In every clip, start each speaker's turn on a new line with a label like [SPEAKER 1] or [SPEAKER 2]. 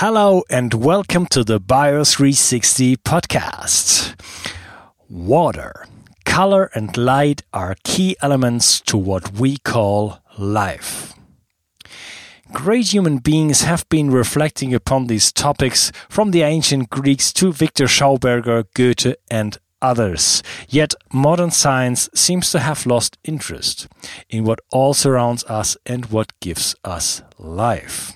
[SPEAKER 1] Hello and welcome to the Bio 360 podcast. Water, color, and light are key elements to what we call life. Great human beings have been reflecting upon these topics from the ancient Greeks to Victor Schauberger, Goethe, and others. Yet modern science seems to have lost interest in what all surrounds us and what gives us life.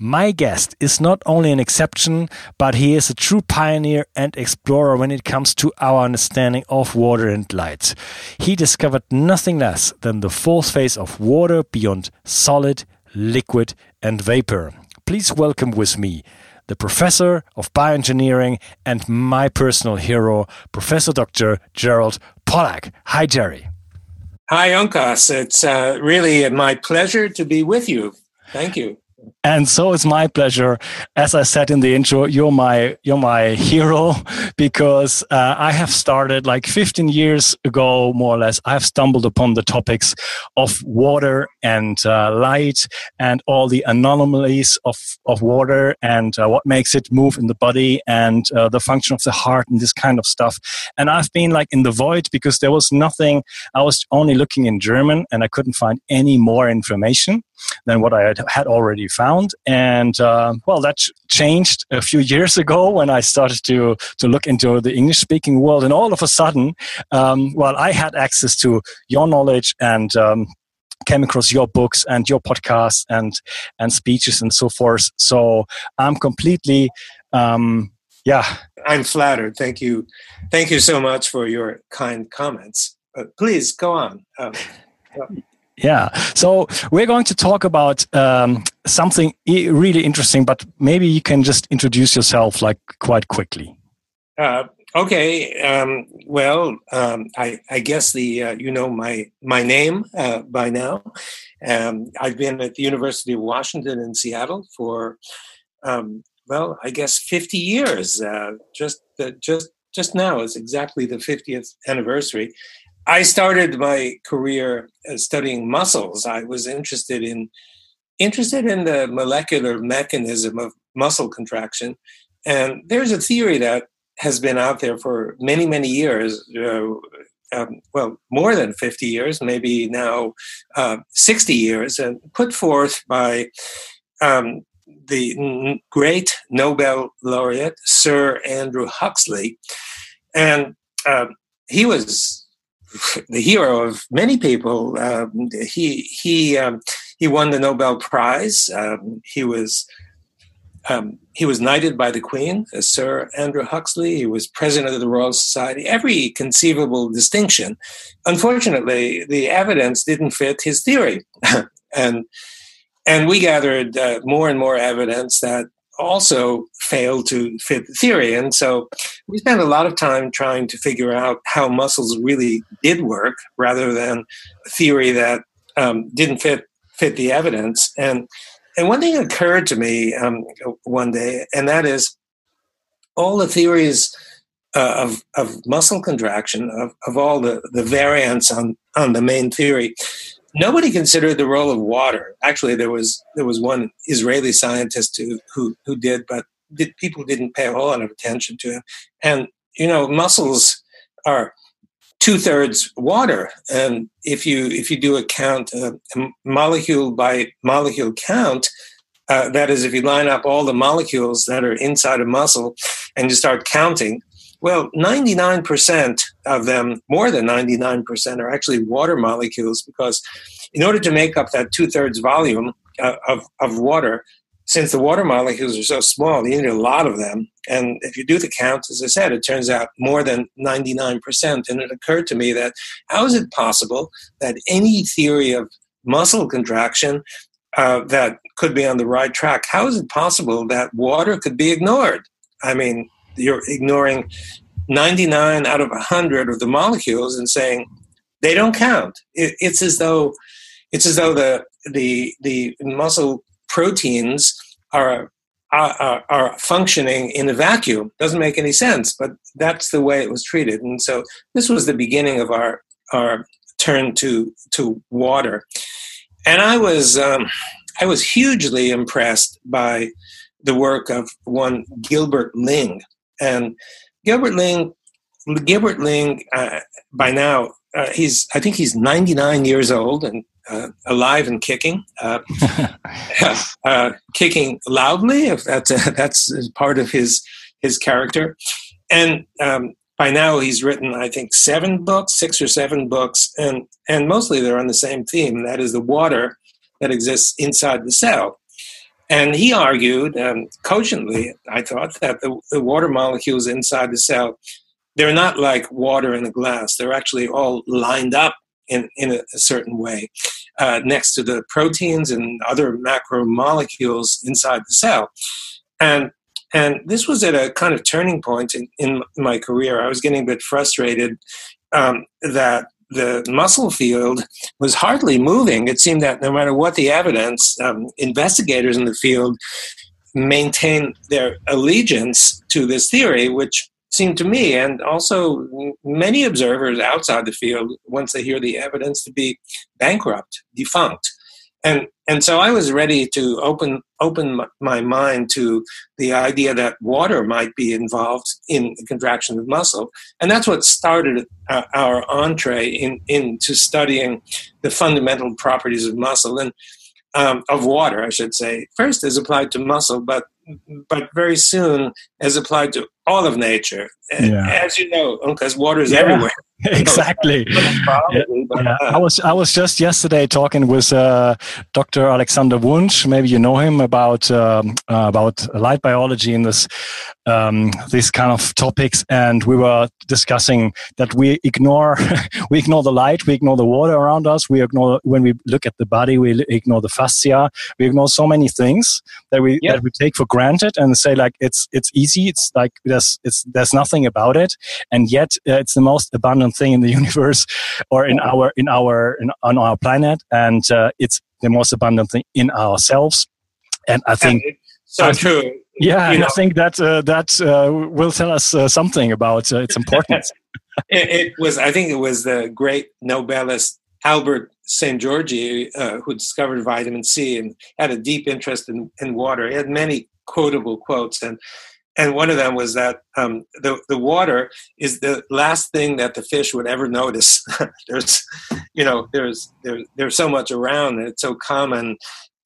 [SPEAKER 1] My guest is not only an exception, but he is a true pioneer and explorer when it comes to our understanding of water and light. He discovered nothing less than the fourth phase of water beyond solid, liquid, and vapor. Please welcome with me the professor of bioengineering and my personal hero, Professor Dr. Gerald Pollack. Hi, Jerry.
[SPEAKER 2] Hi, Uncas. It's uh, really my pleasure to be with you. Thank you.
[SPEAKER 1] And so it's my pleasure. As I said in the intro, you're my you're my hero because uh, I have started like 15 years ago, more or less. I have stumbled upon the topics of water and uh, light and all the anomalies of of water and uh, what makes it move in the body and uh, the function of the heart and this kind of stuff. And I've been like in the void because there was nothing. I was only looking in German and I couldn't find any more information than what I had already found. And uh, well, that changed a few years ago when I started to to look into the English speaking world. And all of a sudden, um, well, I had access to your knowledge and. Um, came across your books and your podcasts and and speeches and so forth. So i'm completely um, yeah.
[SPEAKER 2] I'm flattered. Thank you. Thank you so much for your kind comments. But please go on. Um,
[SPEAKER 1] yeah. So we're going to talk about um, something really interesting, but maybe you can just introduce yourself like quite quickly.
[SPEAKER 2] Uh, okay. Um, well, um, I, I, guess the uh, you know my my name uh, by now. Um, I've been at the University of Washington in Seattle for um, well, I guess fifty years. Uh, just just just now is exactly the 50th anniversary. I started my career uh, studying muscles. I was interested in interested in the molecular mechanism of muscle contraction, and there's a theory that has been out there for many many years. Uh, um, well, more than 50 years, maybe now uh, 60 years, and put forth by um, the n- great Nobel laureate Sir Andrew Huxley. And uh, he was the hero of many people. Um, he he um, he won the Nobel Prize. Um, he was um, he was knighted by the Queen, as Sir Andrew Huxley. He was president of the Royal Society. Every conceivable distinction. Unfortunately, the evidence didn't fit his theory, and and we gathered uh, more and more evidence that also failed to fit the theory. And so we spent a lot of time trying to figure out how muscles really did work rather than a theory that um, didn't fit fit the evidence. And and one thing occurred to me um, one day, and that is all the theories uh, of, of muscle contraction, of, of all the, the variants on, on the main theory, nobody considered the role of water. Actually, there was there was one Israeli scientist who who, who did, but did, people didn't pay a whole lot of attention to him. And you know, muscles are two thirds water, and if you if you do a count, uh, molecule by molecule count. Uh, that is, if you line up all the molecules that are inside a muscle and you start counting, well, 99% of them, more than 99%, are actually water molecules because in order to make up that two thirds volume uh, of, of water, since the water molecules are so small, you need a lot of them. And if you do the count, as I said, it turns out more than 99%. And it occurred to me that how is it possible that any theory of muscle contraction uh, that could be on the right track, how is it possible that water could be ignored? I mean, you're ignoring 99 out of 100 of the molecules and saying they don't count. It, it's as though it's as though the the the muscle proteins are are, are functioning in a vacuum. Doesn't make any sense, but that's the way it was treated. And so this was the beginning of our our turn to to water. And I was um, I was hugely impressed by the work of one Gilbert Ling. And Gilbert Ling, Gilbert Ling, uh, by now, uh, he's I think he's 99 years old and uh, alive and kicking, uh, uh, kicking loudly. If that's a, that's part of his his character, and um, by now he's written I think seven books, six or seven books, and and mostly they're on the same theme. That is the water that exists inside the cell. And he argued um, cogently, I thought, that the, the water molecules inside the cell, they're not like water in a glass. They're actually all lined up in, in a, a certain way uh, next to the proteins and other macromolecules inside the cell. And and this was at a kind of turning point in, in my career. I was getting a bit frustrated um, that the muscle field was hardly moving. It seemed that no matter what the evidence, um, investigators in the field maintain their allegiance to this theory, which seemed to me and also many observers outside the field, once they hear the evidence, to be bankrupt, defunct and and so I was ready to open open my mind to the idea that water might be involved in the contraction of muscle, and that's what started uh, our entree in into studying the fundamental properties of muscle and um, of water, I should say. First, as applied to muscle, but but very soon as applied to all of nature. Yeah. As you know, because water is yeah. everywhere.
[SPEAKER 1] exactly. yeah. yeah. I was I was just yesterday talking with uh, Dr. Alexander Wunsch. Maybe you know him about um, uh, about light biology in this um, these kind of topics, and we were discussing that we ignore we ignore the light, we ignore the water around us, we ignore when we look at the body, we ignore the fascia, we ignore so many things that we that we take for granted and say like it's it's easy, it's like there's it's there's nothing about it, and yet uh, it's the most abundant thing in the universe or in our in our in, on our planet. And uh, it's the most abundant thing in ourselves. And i think
[SPEAKER 2] so I, true.
[SPEAKER 1] Yeah and i think that uh, that uh, will tell us uh, something about uh, its importance.
[SPEAKER 2] It, it, was i think it was the great nobelist albert Szent-Györgyi uh, who discovered vitamin c and had a deep interest in, in water. He had many quotable quotes. And and one of them was that um, the the water is the last thing that the fish would ever notice. there's, you know, there's there's there's so much around, and it's so common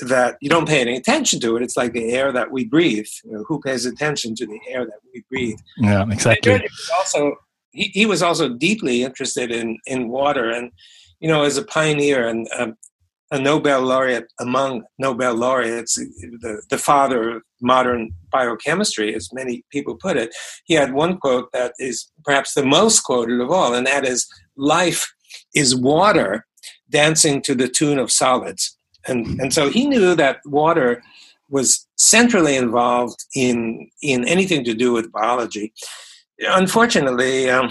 [SPEAKER 2] that you don't pay any attention to it. It's like the air that we breathe. You know, who pays attention to the air that we breathe?
[SPEAKER 1] Yeah, exactly.
[SPEAKER 2] Also, he, he was also deeply interested in in water, and you know, as a pioneer and um, a Nobel laureate among Nobel laureates, the, the father of modern biochemistry, as many people put it. He had one quote that is perhaps the most quoted of all, and that is Life is water dancing to the tune of solids. And, and so he knew that water was centrally involved in, in anything to do with biology. Unfortunately, um,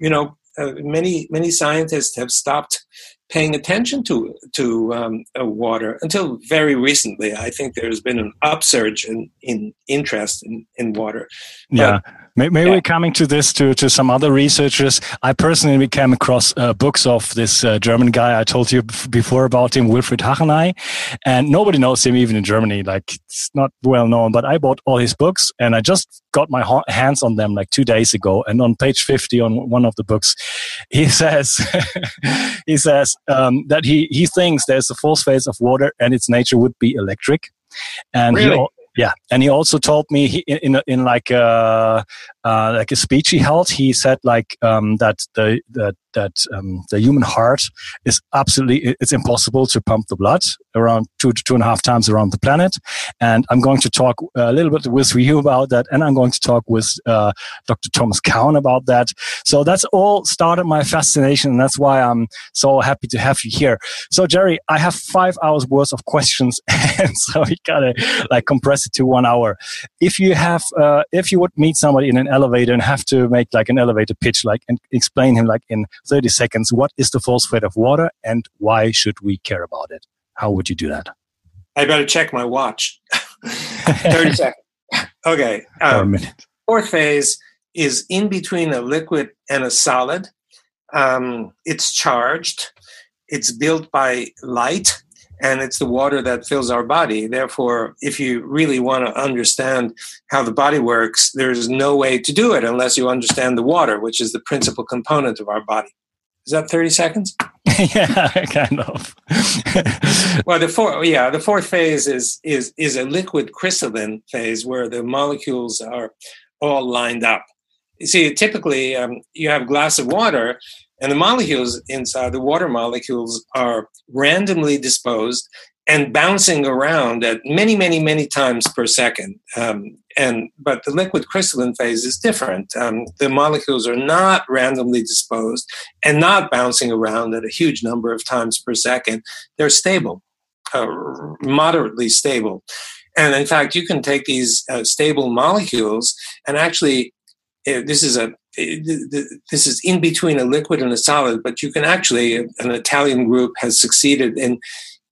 [SPEAKER 2] you know, uh, many many scientists have stopped paying attention to to um, uh, water until very recently. I think there's been an upsurge in, in interest in, in water.
[SPEAKER 1] But, yeah. Maybe yeah. we're coming to this to, to some other researchers. I personally came across uh, books of this uh, German guy I told you before about him, Wilfried Hacheney, and nobody knows him even in Germany. Like it's not well known, but I bought all his books and I just got my hands on them like two days ago. And on page 50 on one of the books, he says, he says um, that he, he thinks there's a fourth phase of water and its nature would be electric. And really? Yeah, and he also told me he, in in, like a uh, like a speech he held, he said like um, that the that that um, the human heart is absolutely it's impossible to pump the blood around two to two and a half times around the planet. And I'm going to talk a little bit with you about that, and I'm going to talk with uh, Dr. Thomas Cowan about that. So that's all started my fascination, and that's why I'm so happy to have you here. So Jerry, I have five hours worth of questions, and so we gotta like compress it to one hour. If you have, uh, if you would meet somebody in an elevator and have to make like an elevator pitch, like and explain him like in 30 seconds, what is the fourth phase of water and why should we care about it? How would you do that?
[SPEAKER 2] I better check my watch. 30 seconds. Okay. Um, minute. Fourth phase is in between a liquid and a solid. Um, it's charged. It's built by light and it's the water that fills our body. Therefore, if you really want to understand how the body works, there's no way to do it unless you understand the water, which is the principal component of our body. Is that 30 seconds?
[SPEAKER 1] yeah, kind of.
[SPEAKER 2] well, the fourth, yeah, the fourth phase is is is a liquid crystalline phase where the molecules are all lined up. You see, typically um, you have a glass of water, and the molecules inside the water molecules are randomly disposed and bouncing around at many, many, many times per second. Um, and but the liquid crystalline phase is different. Um, the molecules are not randomly disposed and not bouncing around at a huge number of times per second. They're stable, uh, moderately stable. And in fact, you can take these uh, stable molecules and actually, uh, this is a this is in between a liquid and a solid, but you can actually, an Italian group has succeeded in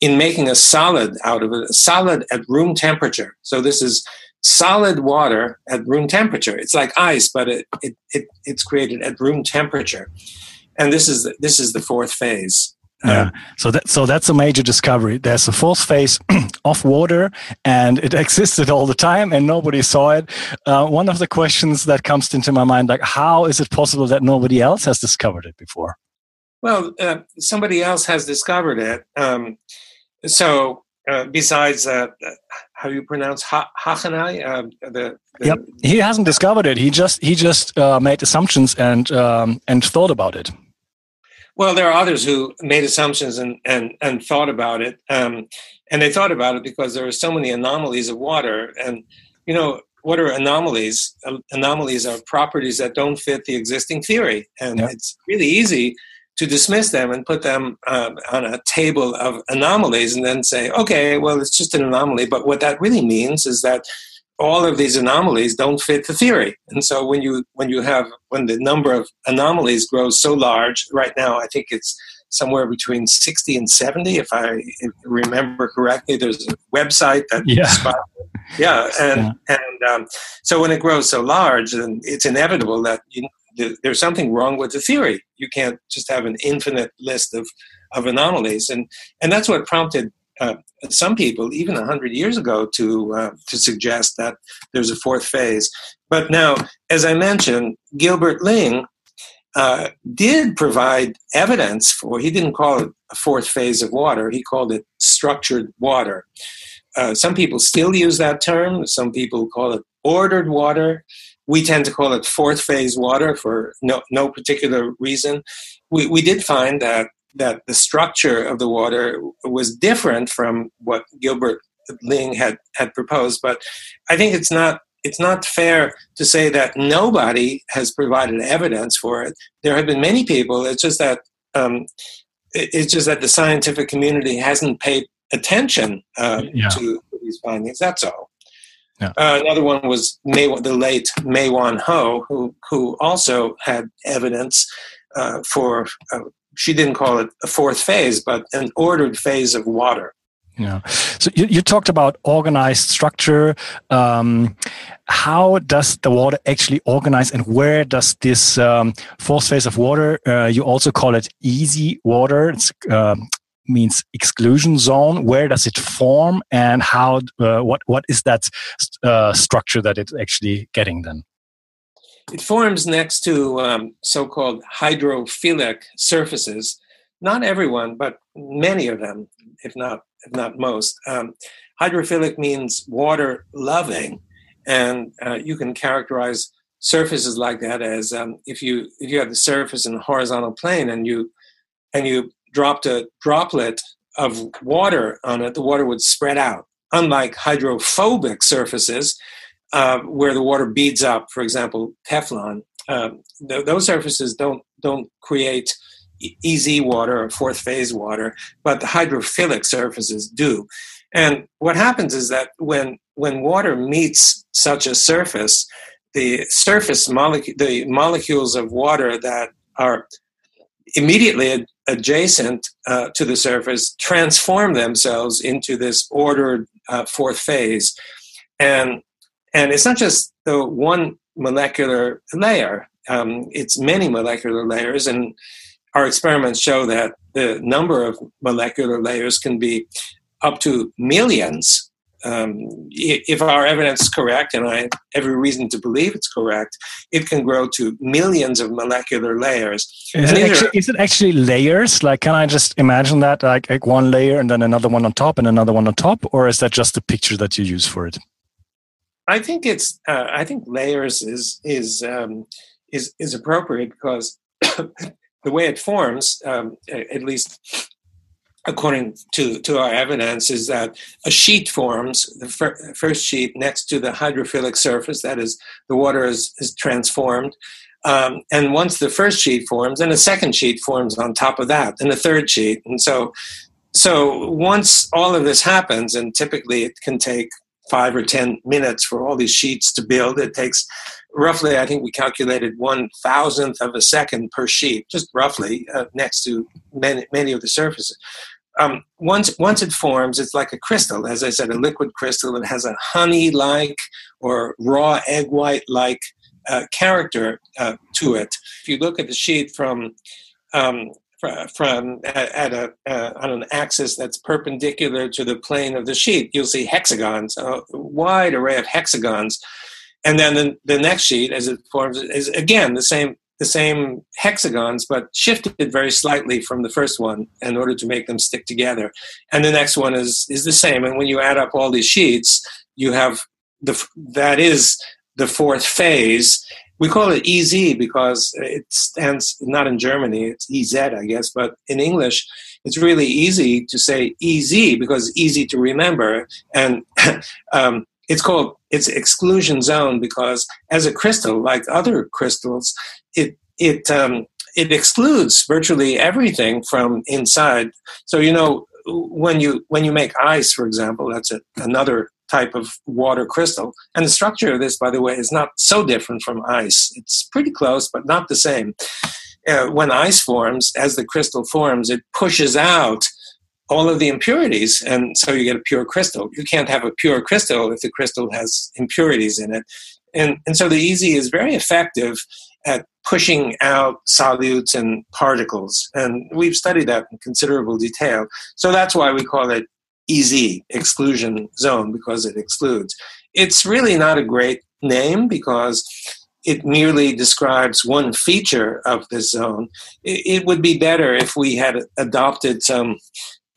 [SPEAKER 2] in making a solid out of it, a solid at room temperature. So this is solid water at room temperature. It's like ice, but it, it, it it's created at room temperature. And this is this is the fourth phase.
[SPEAKER 1] Yeah. So that so that's a major discovery. There's a fourth phase of water, and it existed all the time, and nobody saw it. Uh, one of the questions that comes into my mind, like, how is it possible that nobody else has discovered it before?
[SPEAKER 2] Well, uh, somebody else has discovered it. Um, so uh, besides uh, how do you pronounce ha- Hacheney? Uh,
[SPEAKER 1] the, the, yep, he hasn't discovered it. He just he just uh, made assumptions and um, and thought about it.
[SPEAKER 2] Well, there are others who made assumptions and and and thought about it, um, and they thought about it because there are so many anomalies of water, and you know what are anomalies? Anomalies are properties that don't fit the existing theory, and yep. it's really easy to dismiss them and put them um, on a table of anomalies and then say, okay, well, it's just an anomaly. But what that really means is that all of these anomalies don't fit the theory. And so when you when you have when the number of anomalies grows so large, right now I think it's somewhere between 60 and 70 if i remember correctly there's a website that
[SPEAKER 1] yeah
[SPEAKER 2] yeah and yeah. and um, so when it grows so large then it's inevitable that you, there's something wrong with the theory. You can't just have an infinite list of, of anomalies, and and that's what prompted uh, some people, even hundred years ago, to uh, to suggest that there's a fourth phase. But now, as I mentioned, Gilbert Ling uh, did provide evidence for. He didn't call it a fourth phase of water. He called it structured water. Uh, some people still use that term. Some people call it ordered water. We tend to call it fourth phase water for no, no particular reason. We, we did find that, that the structure of the water was different from what Gilbert Ling had, had proposed, but I think it's not it's not fair to say that nobody has provided evidence for it. There have been many people. It's just that um, it's just that the scientific community hasn't paid attention uh, yeah. to these findings. That's all. Yeah. Uh, another one was May, the late Mae Wan Ho, who who also had evidence uh, for. She didn't call it a fourth phase, but an ordered phase of water.
[SPEAKER 1] Yeah. So you, you talked about organized structure. Um, how does the water actually organize, and where does this um, fourth phase of water? Uh, you also call it easy water. It's um, means exclusion zone where does it form and how uh, what what is that uh, structure that it's actually getting then
[SPEAKER 2] it forms next to um, so-called hydrophilic surfaces not everyone but many of them if not if not most um, hydrophilic means water loving and uh, you can characterize surfaces like that as um, if you if you have the surface in a horizontal plane and you and you dropped a droplet of water on it, the water would spread out. Unlike hydrophobic surfaces, uh, where the water beads up, for example, Teflon, um, th- those surfaces don't don't create easy water or fourth phase water, but the hydrophilic surfaces do. And what happens is that when when water meets such a surface, the surface molecule, the molecules of water that are immediately adjacent uh, to the surface transform themselves into this ordered uh, fourth phase. And, and it's not just the one molecular layer, um, it's many molecular layers. And our experiments show that the number of molecular layers can be up to millions um, if our evidence is correct, and I have every reason to believe it's correct, it can grow to millions of molecular layers.
[SPEAKER 1] Is, it actually, is it actually, layers? Like, can I just imagine that, like, like, one layer and then another one on top and another one on top, or is that just the picture that you use for it?
[SPEAKER 2] I think it's. Uh, I think layers is is um, is is appropriate because the way it forms, um, at least according to, to our evidence, is that a sheet forms, the fir- first sheet next to the hydrophilic surface, that is, the water is, is transformed. Um, and once the first sheet forms, then a second sheet forms on top of that, and a third sheet. And so, so once all of this happens, and typically it can take five or ten minutes for all these sheets to build, it takes roughly, I think we calculated one thousandth of a second per sheet, just roughly, uh, next to many, many of the surfaces um, once once it forms, it's like a crystal. As I said, a liquid crystal. It has a honey-like or raw egg white-like uh, character uh, to it. If you look at the sheet from um, from at, a uh, on an axis that's perpendicular to the plane of the sheet, you'll see hexagons, a wide array of hexagons. And then the, the next sheet, as it forms, is again the same the same hexagons, but shifted very slightly from the first one in order to make them stick together. And the next one is is the same. And when you add up all these sheets, you have the that is the fourth phase. We call it EZ because it stands not in Germany, it's EZ, I guess, but in English, it's really easy to say EZ because easy to remember. And um, it's called its exclusion zone because as a crystal, like other crystals, it it um, it excludes virtually everything from inside. So you know when you when you make ice, for example, that's a, another type of water crystal. And the structure of this, by the way, is not so different from ice. It's pretty close, but not the same. Uh, when ice forms, as the crystal forms, it pushes out all of the impurities, and so you get a pure crystal. You can't have a pure crystal if the crystal has impurities in it. And, and so the EZ is very effective at pushing out solutes and particles. And we've studied that in considerable detail. So that's why we call it EZ, exclusion zone, because it excludes. It's really not a great name because it merely describes one feature of this zone. It, would be better if we had adopted some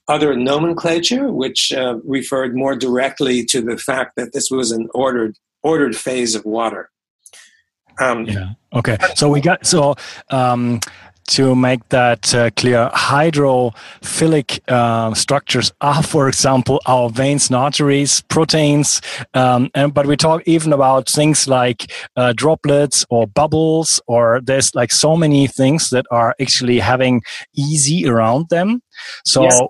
[SPEAKER 2] other nomenclature, which uh, referred more directly to the fact that this was an ordered ordered phase of water.
[SPEAKER 1] Um, yeah. Okay. So we got so. Um, to make that uh, clear, hydrophilic uh, structures are, for example, our veins and arteries, proteins, um, and but we talk even about things like uh, droplets or bubbles, or there's like so many things that are actually having EZ around them. So, yes.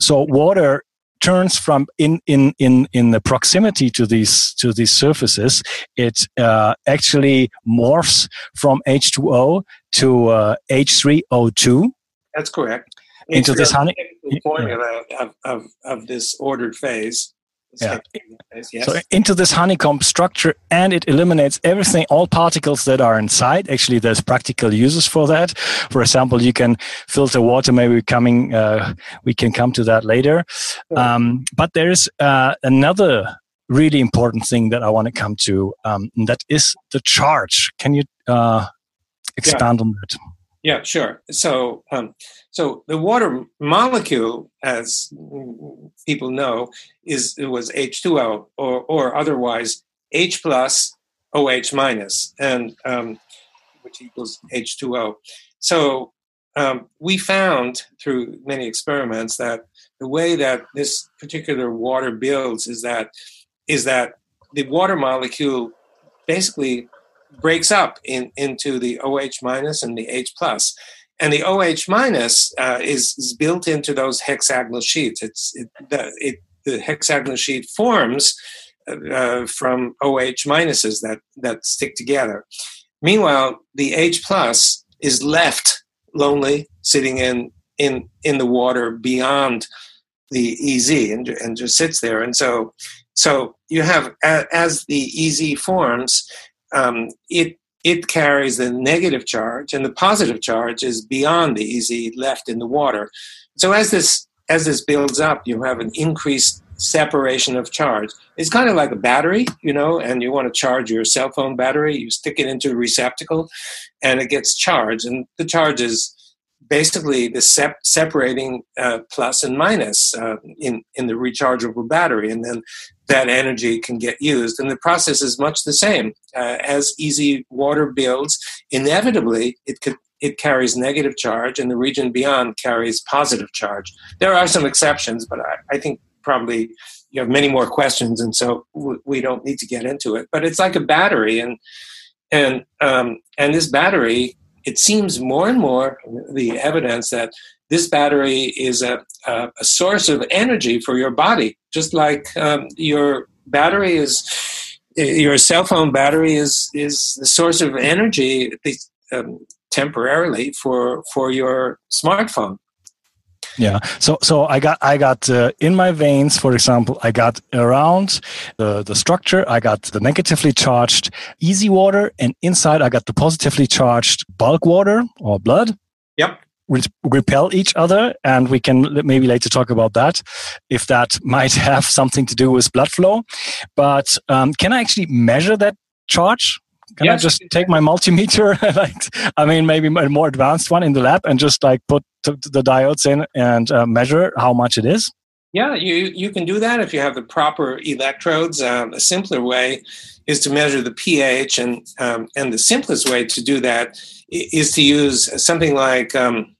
[SPEAKER 1] so water turns from in in in in the proximity to these to these surfaces it uh, actually morphs from h2o to uh, h3o2
[SPEAKER 2] that's correct.
[SPEAKER 1] into this honey
[SPEAKER 2] formula of, of, of this ordered phase
[SPEAKER 1] yeah. Yes. So into this honeycomb structure, and it eliminates everything, all particles that are inside. Actually, there's practical uses for that. For example, you can filter water. Maybe coming, uh, we can come to that later. Um, but there is uh, another really important thing that I want to come to. Um, that is the charge. Can you uh, expand yeah. on that?
[SPEAKER 2] Yeah, sure. So, um, so the water molecule, as people know, is it was H2O or, or otherwise H plus OH minus, and um, which equals H2O. So um, we found through many experiments that the way that this particular water builds is that is that the water molecule basically breaks up in, into the OH minus and the H plus. And the OH minus uh, is, is built into those hexagonal sheets. It's it, the, it, the hexagonal sheet forms uh, from OH minuses that, that stick together. Meanwhile, the H plus is left lonely, sitting in in in the water beyond the EZ, and, and just sits there. And so, so you have as the EZ forms, um, it it carries the negative charge, and the positive charge is beyond the easy left in the water. So as this as this builds up, you have an increased separation of charge. It's kind of like a battery, you know, and you want to charge your cell phone battery, you stick it into a receptacle and it gets charged. And the charge is basically the sep- separating uh, plus and minus uh, in, in the rechargeable battery. And then that energy can get used. And the process is much the same. Uh, as easy water builds, inevitably it could it carries negative charge and the region beyond carries positive charge. There are some exceptions, but I, I think probably you have many more questions, and so we don't need to get into it. But it's like a battery, and and um, and this battery, it seems more and more the evidence that this battery is a, a, a source of energy for your body, just like um, your battery is. Your cell phone battery is is the source of energy, um, temporarily for for your smartphone
[SPEAKER 1] yeah. So so I got I got uh, in my veins, for example, I got around the the structure. I got the negatively charged easy water, and inside I got the positively charged bulk water or blood.
[SPEAKER 2] Yep.
[SPEAKER 1] Which repel each other, and we can maybe later talk about that, if that might have something to do with blood flow. But um, can I actually measure that charge? Can yes. I just take my multimeter, like I mean, maybe a more advanced one in the lab, and just like put the diodes in and uh, measure how much it is?
[SPEAKER 2] Yeah, you you can do that if you have the proper electrodes. Um, a simpler way is to measure the pH, and um, and the simplest way to do that is to use something like um,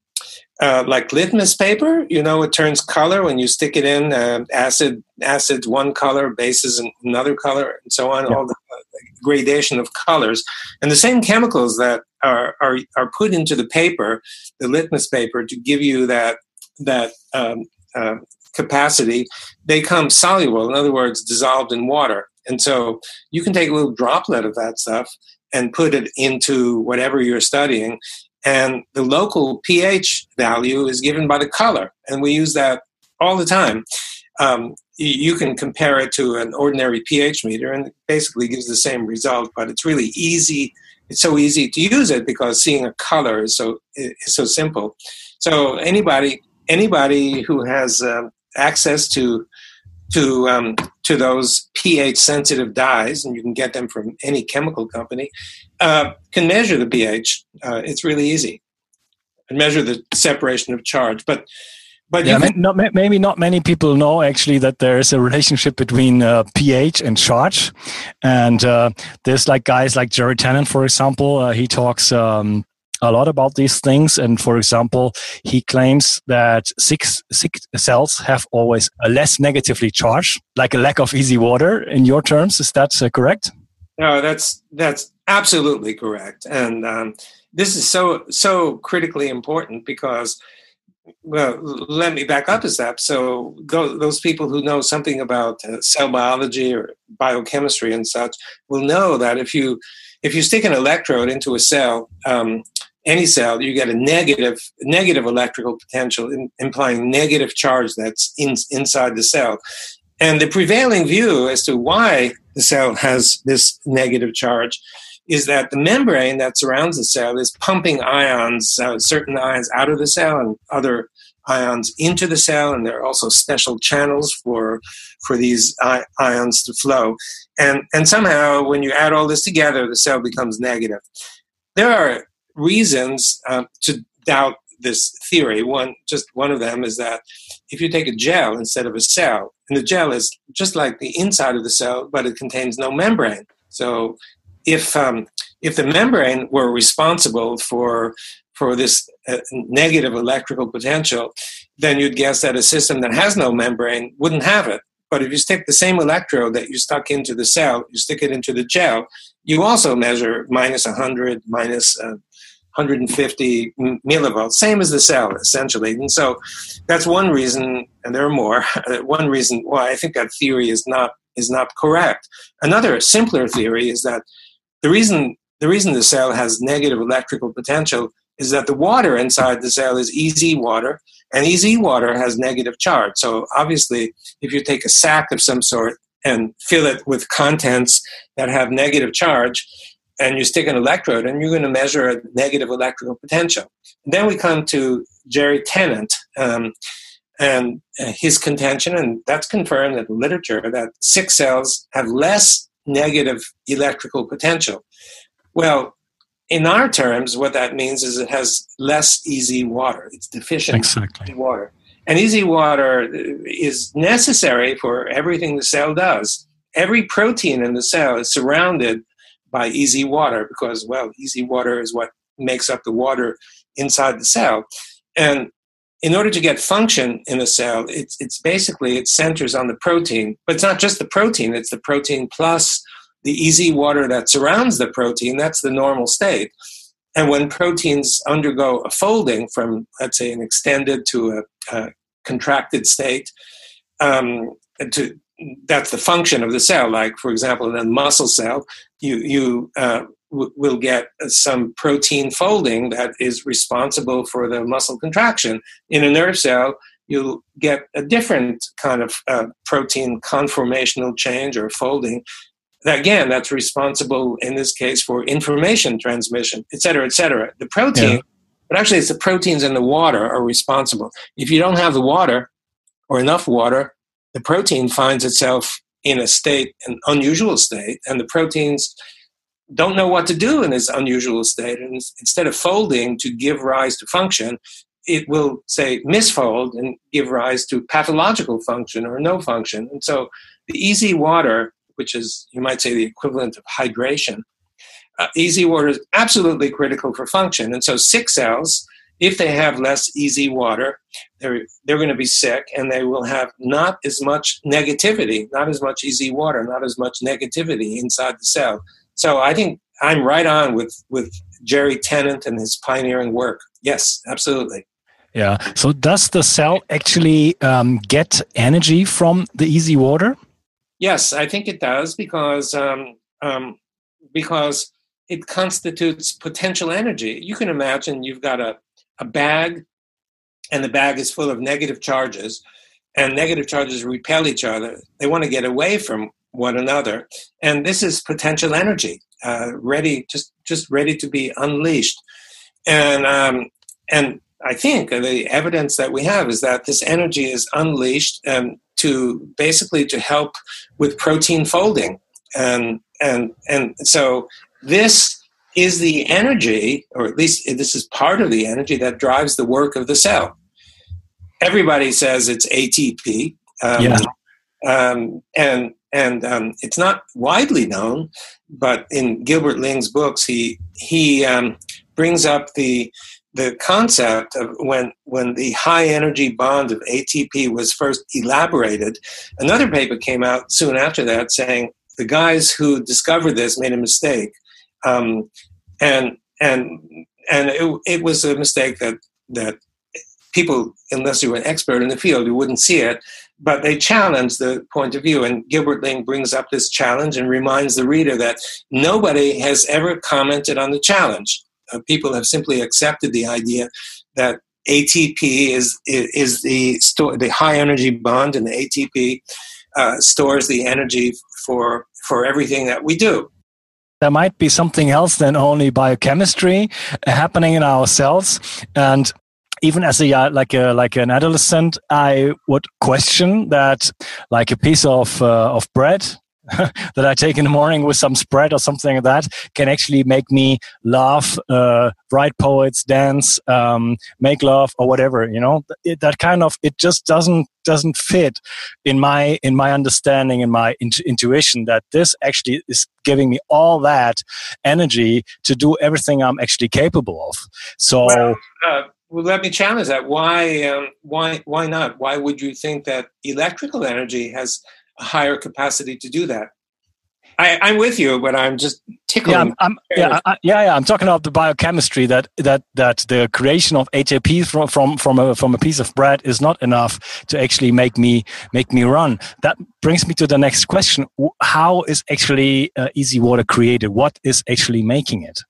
[SPEAKER 2] uh, like litmus paper. You know, it turns color when you stick it in. Uh, acid, acids one color, bases another color, and so on. Yeah. All the gradation of colors, and the same chemicals that are, are are put into the paper, the litmus paper, to give you that that um, uh, capacity. They come soluble. In other words, dissolved in water. And so you can take a little droplet of that stuff and put it into whatever you're studying and the local pH value is given by the color, and we use that all the time. Um, you can compare it to an ordinary pH meter, and it basically gives the same result. But it's really easy. It's so easy to use it because seeing a color is so is so simple. So anybody anybody who has uh, access to to um, to those pH sensitive dyes, and you can get them from any chemical company, uh, can measure the pH. Uh, it's really easy, and measure the separation of charge. But but
[SPEAKER 1] yeah, can, not, maybe not many people know actually that there is a relationship between uh, pH and charge, and uh, there's like guys like Jerry Tennant, for example. Uh, he talks. Um, a lot about these things. And for example, he claims that six, six cells have always a less negatively charged, like a lack of easy water in your terms. Is that uh, correct?
[SPEAKER 2] No, that's, that's absolutely correct. And um, this is so, so critically important because well, let me back up a step. So, those people who know something about uh, cell biology or biochemistry and such will know that if you if you stick an electrode into a cell, um, any cell, you get a negative negative electrical potential, in, implying negative charge that's in, inside the cell. And the prevailing view as to why the cell has this negative charge is that the membrane that surrounds the cell is pumping ions, uh, certain ions out of the cell and other ions into the cell, and there are also special channels for for these ions to flow. And and somehow, when you add all this together, the cell becomes negative. There are reasons uh, to doubt this theory. One, just one of them is that if you take a gel instead of a cell, and the gel is just like the inside of the cell, but it contains no membrane. So, if um, if the membrane were responsible for for this uh, negative electrical potential, then you'd guess that a system that has no membrane wouldn't have it. But if you stick the same electrode that you stuck into the cell, you stick it into the gel, you also measure minus 100, minus, uh, 150 millivolts, same as the cell, essentially. And so that's one reason, and there are more, one reason why I think that theory is not, is not correct. Another simpler theory is that the reason, the reason the cell has negative electrical potential is that the water inside the cell is easy water, and easy water has negative charge. So obviously, if you take a sack of some sort and fill it with contents that have negative charge, and you stick an electrode and you're going to measure a negative electrical potential. And then we come to Jerry Tennant. Um, And uh, his contention, and that's confirmed in the literature, that sick cells have less negative electrical potential. Well, in our terms, what that means is it has less easy water. It's deficient
[SPEAKER 1] exactly.
[SPEAKER 2] water. And easy water uh, is necessary for everything the cell does. Every protein in the cell is surrounded by easy water because, well, easy water is what makes up the water inside the cell. And in order to get function in a cell, it's, it's basically, it centers on the protein. But it's not just the protein, it's the protein plus the easy water that surrounds the protein. That's the normal state. And when proteins undergo a folding from, let's say, an extended to a, a contracted state, um, to, that's the function of the cell. Like, for example, in a muscle cell, you, you uh, w- will get some protein folding that is responsible for the muscle contraction. In a nerve cell, you'll get a different kind of uh, protein conformational change or folding again, that's responsible in this case for information transmission, et cetera, et cetera. The protein, yeah. but actually, it's the proteins in the water are responsible. If you don't have the water or enough water, the protein finds itself in a state, an unusual state, and the proteins don't know what to do in this unusual state. And instead of folding to give rise to function, it will say misfold and give rise to pathological function or no function. And so the easy water which is, you might say, the equivalent of hydration. Uh, easy water is absolutely critical for function. And so, sick cells, if they have less easy water, they're, they're going to be sick and they will have not as much negativity, not as much easy water, not as much negativity inside the cell. So, I think I'm right on with, with Jerry Tennant and his pioneering work. Yes, absolutely.
[SPEAKER 1] Yeah. So, does the cell actually um, get energy from the easy water?
[SPEAKER 2] Yes, I think it does because um, um, because it constitutes potential energy. You can imagine you've got a, a bag, and the bag is full of negative charges, and negative charges repel each other. They want to get away from one another, and this is potential energy, uh, ready just just ready to be unleashed, and um, and I think the evidence that we have is that this energy is unleashed and to basically to help with protein folding. And and and so this is the energy or at least this is part of the energy that drives the work of the cell. Everybody says it's atp um, yeah. Um, and and um, it's not widely known but in gilbert ling's books he he um, brings up the the concept of when when the high energy bond of ATP was first elaborated, another paper came out soon after that saying the guys who discovered this made a mistake, um, and and and it, it was a mistake that that people, unless you were an expert in the field, you wouldn't see it. But they challenge the point of view, and Gilbert Ling brings up this challenge and reminds the reader that nobody has ever commented on the challenge. Uh, people have simply accepted the idea that ATP is is the store, the high energy bond, and the ATP uh, stores the energy for for everything that we do.
[SPEAKER 1] There might be something else than only biochemistry happening in our cells, and even as a like a like an adolescent, I would question that like a piece of uh, of bread that I take in the morning with some spread or something like that can actually make me laugh, uh, write poets, dance, um, make love, or whatever. You know, it, that kind of it just doesn't doesn't fit in my in my understanding in my int- intuition that this actually is giving me all that energy to do everything I'm actually capable of. So.
[SPEAKER 2] Well, uh, let me challenge that. Why, um, why, why not? Why would you think that electrical energy has a higher capacity to do that. I, am with you, but I'm just tickling.
[SPEAKER 1] Yeah, I'm, I'm yeah, I, yeah, yeah. I'm talking about the biochemistry that that that the creation of ATP from from from a from a piece of bread is not enough to actually make me make me run. That brings me to the next question: How is actually uh, easy water created? What is actually making it?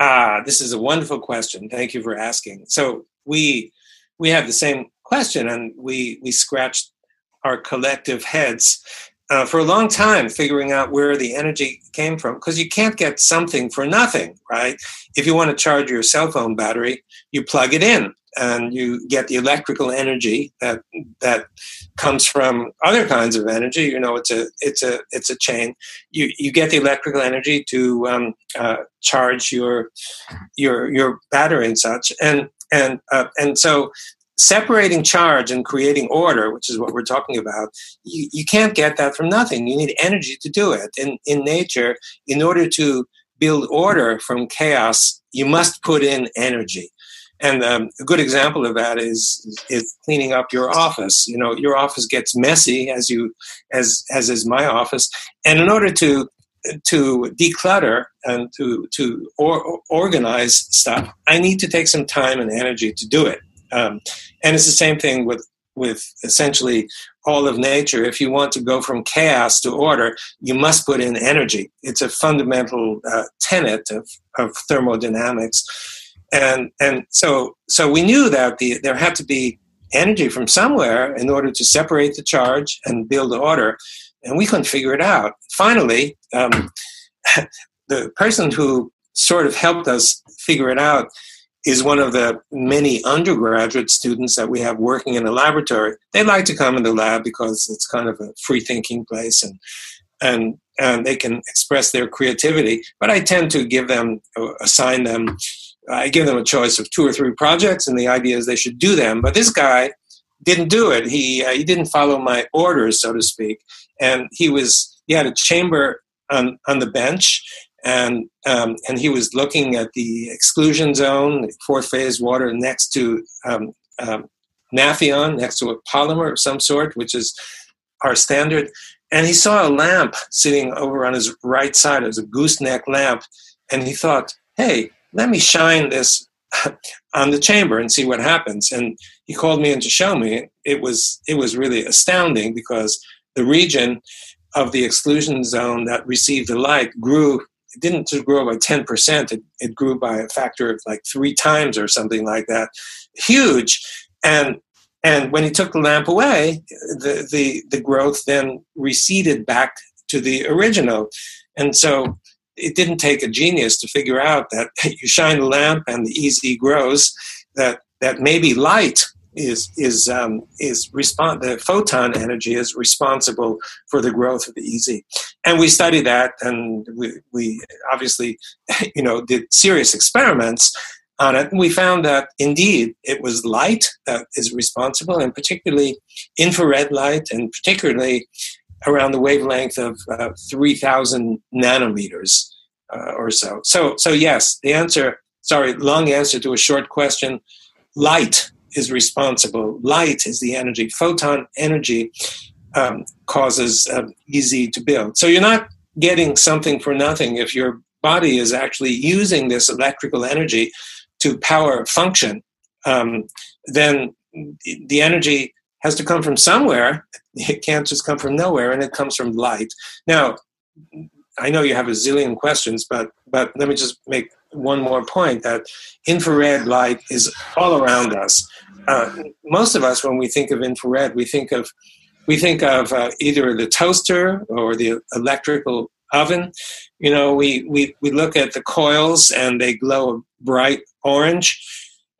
[SPEAKER 2] Ah, this is a wonderful question. Thank you for asking. So we we have the same question, and we we scratched our collective heads uh, for a long time figuring out where the energy came from because you can't get something for nothing, right? If you want to charge your cell phone battery, you plug it in and you get the electrical energy that that comes from other kinds of energy. You know, it's a it's a it's a chain. You you get the electrical energy to um, uh, charge your your your battery and such, and and uh, and so separating charge and creating order, which is what we're talking about, you, you can't get that from nothing. You need energy to do it. In, in nature, in order to build order from chaos, you must put in energy. And um, a good example of that is is cleaning up your office. You know, your office gets messy as you as as is my office, and in order to to declutter and to to or, organize stuff, I need to take some time and energy to do it. Um, and it's the same thing with with essentially all of nature. If you want to go from chaos to order, you must put in energy. It's a fundamental uh, tenet of, of thermodynamics, and and so so we knew that the, there had to be energy from somewhere in order to separate the charge and build the order, and we couldn't figure it out. Finally, um, the person who sort of helped us figure it out is one of the many undergraduate students that we have working in the laboratory. They like to come in the lab because it's kind of a free thinking place and and and they can express their creativity. But I tend to give them uh, assign them. I give them a choice of two or three projects, and the idea is they should do them. But this guy didn't do it. He uh, he didn't follow my orders, so to speak, and he was he had a chamber on on the bench and um, and he was looking at the exclusion zone, fourth phase water next to um, um, Nafion, next to a polymer of some sort, which is our standard. And he saw a lamp sitting over on his right side. It was a gooseneck lamp, and he thought, "Hey, let me shine this on the chamber and see what happens." And he called me in to show me. It was it was really astounding because the region of the exclusion zone that received the light grew it didn't just grow by 10%, it, it grew by a factor of like three times or something like that. Huge. And and when he took the lamp away, the, the, the growth then receded back to the original. And so it didn't take a genius to figure out that you shine the lamp and the EZ grows, that, that maybe light is is um, is respond the photon energy is responsible for the growth of the EZ, and we studied that, and we we obviously you know did serious experiments on it, and we found that indeed it was light that is responsible, and particularly infrared light, and particularly around the wavelength of uh, 3,000 nanometers uh, or so. So so yes, the answer. Sorry, long answer to a short question. Light is responsible. Light is the energy. Photon energy um, causes um, EZ to build. So you're not getting something for nothing if your body is actually using this electrical energy to power function. Um, then the energy has to come from somewhere. It can't just come from nowhere, and it comes from light. Now, I know you have a zillion questions, but but let me just make one more point that infrared light is all around us. Uh, most of us, when we think of infrared, we think of we think of uh, either the toaster or the electrical oven. You know, we, we, we look at the coils and they glow a bright orange,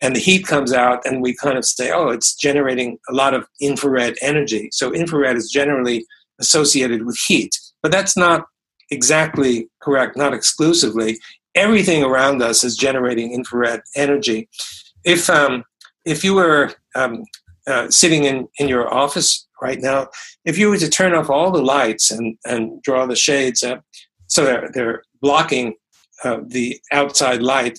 [SPEAKER 2] and the heat comes out, and we kind of say, oh, it's generating a lot of infrared energy. So, infrared is generally associated with heat, but that's not exactly correct, not exclusively. Everything around us is generating infrared energy. If um, if you were um, uh, sitting in, in your office right now, if you were to turn off all the lights and, and draw the shades up so they're, they're blocking uh, the outside light,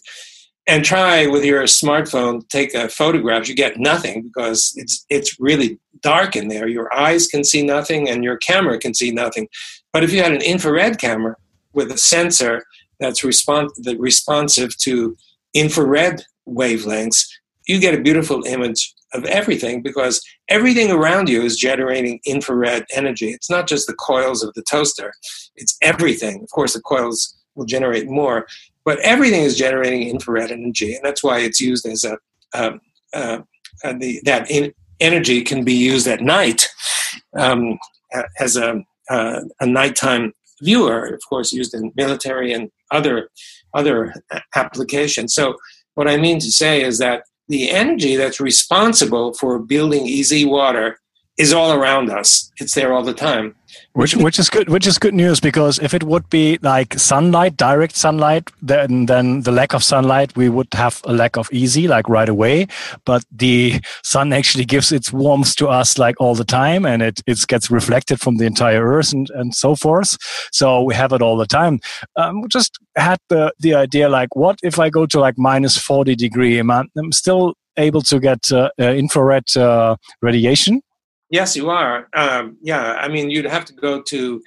[SPEAKER 2] and try with your smartphone take a photograph, you get nothing because it's it's really dark in there. Your eyes can see nothing, and your camera can see nothing. But if you had an infrared camera with a sensor that's respons- responsive to infrared wavelengths, you get a beautiful image of everything because everything around you is generating infrared energy. It's not just the coils of the toaster, it's everything. Of course, the coils will generate more, but everything is generating infrared energy, and that's why it's used as a um, uh, the, that in, energy can be used at night um, as a uh, a nighttime viewer, of course, used in military and other other applications. So, what I mean to say is that the energy that's responsible for building EZ water is all around us. It's there all the time.
[SPEAKER 1] Which which is good which is good news because if it would be like sunlight direct sunlight then then the lack of sunlight we would have a lack of EZ like right away. But the sun actually gives its warmth to us like all the time and it it gets reflected from the entire earth and and so forth. So we have it all the time. Um, just had the the idea like what if i go to like minus 40 degree? Am I, i'm still able to get uh, uh, infrared uh, radiation
[SPEAKER 2] Yes, you are. Um, yeah, I mean, you'd have to go to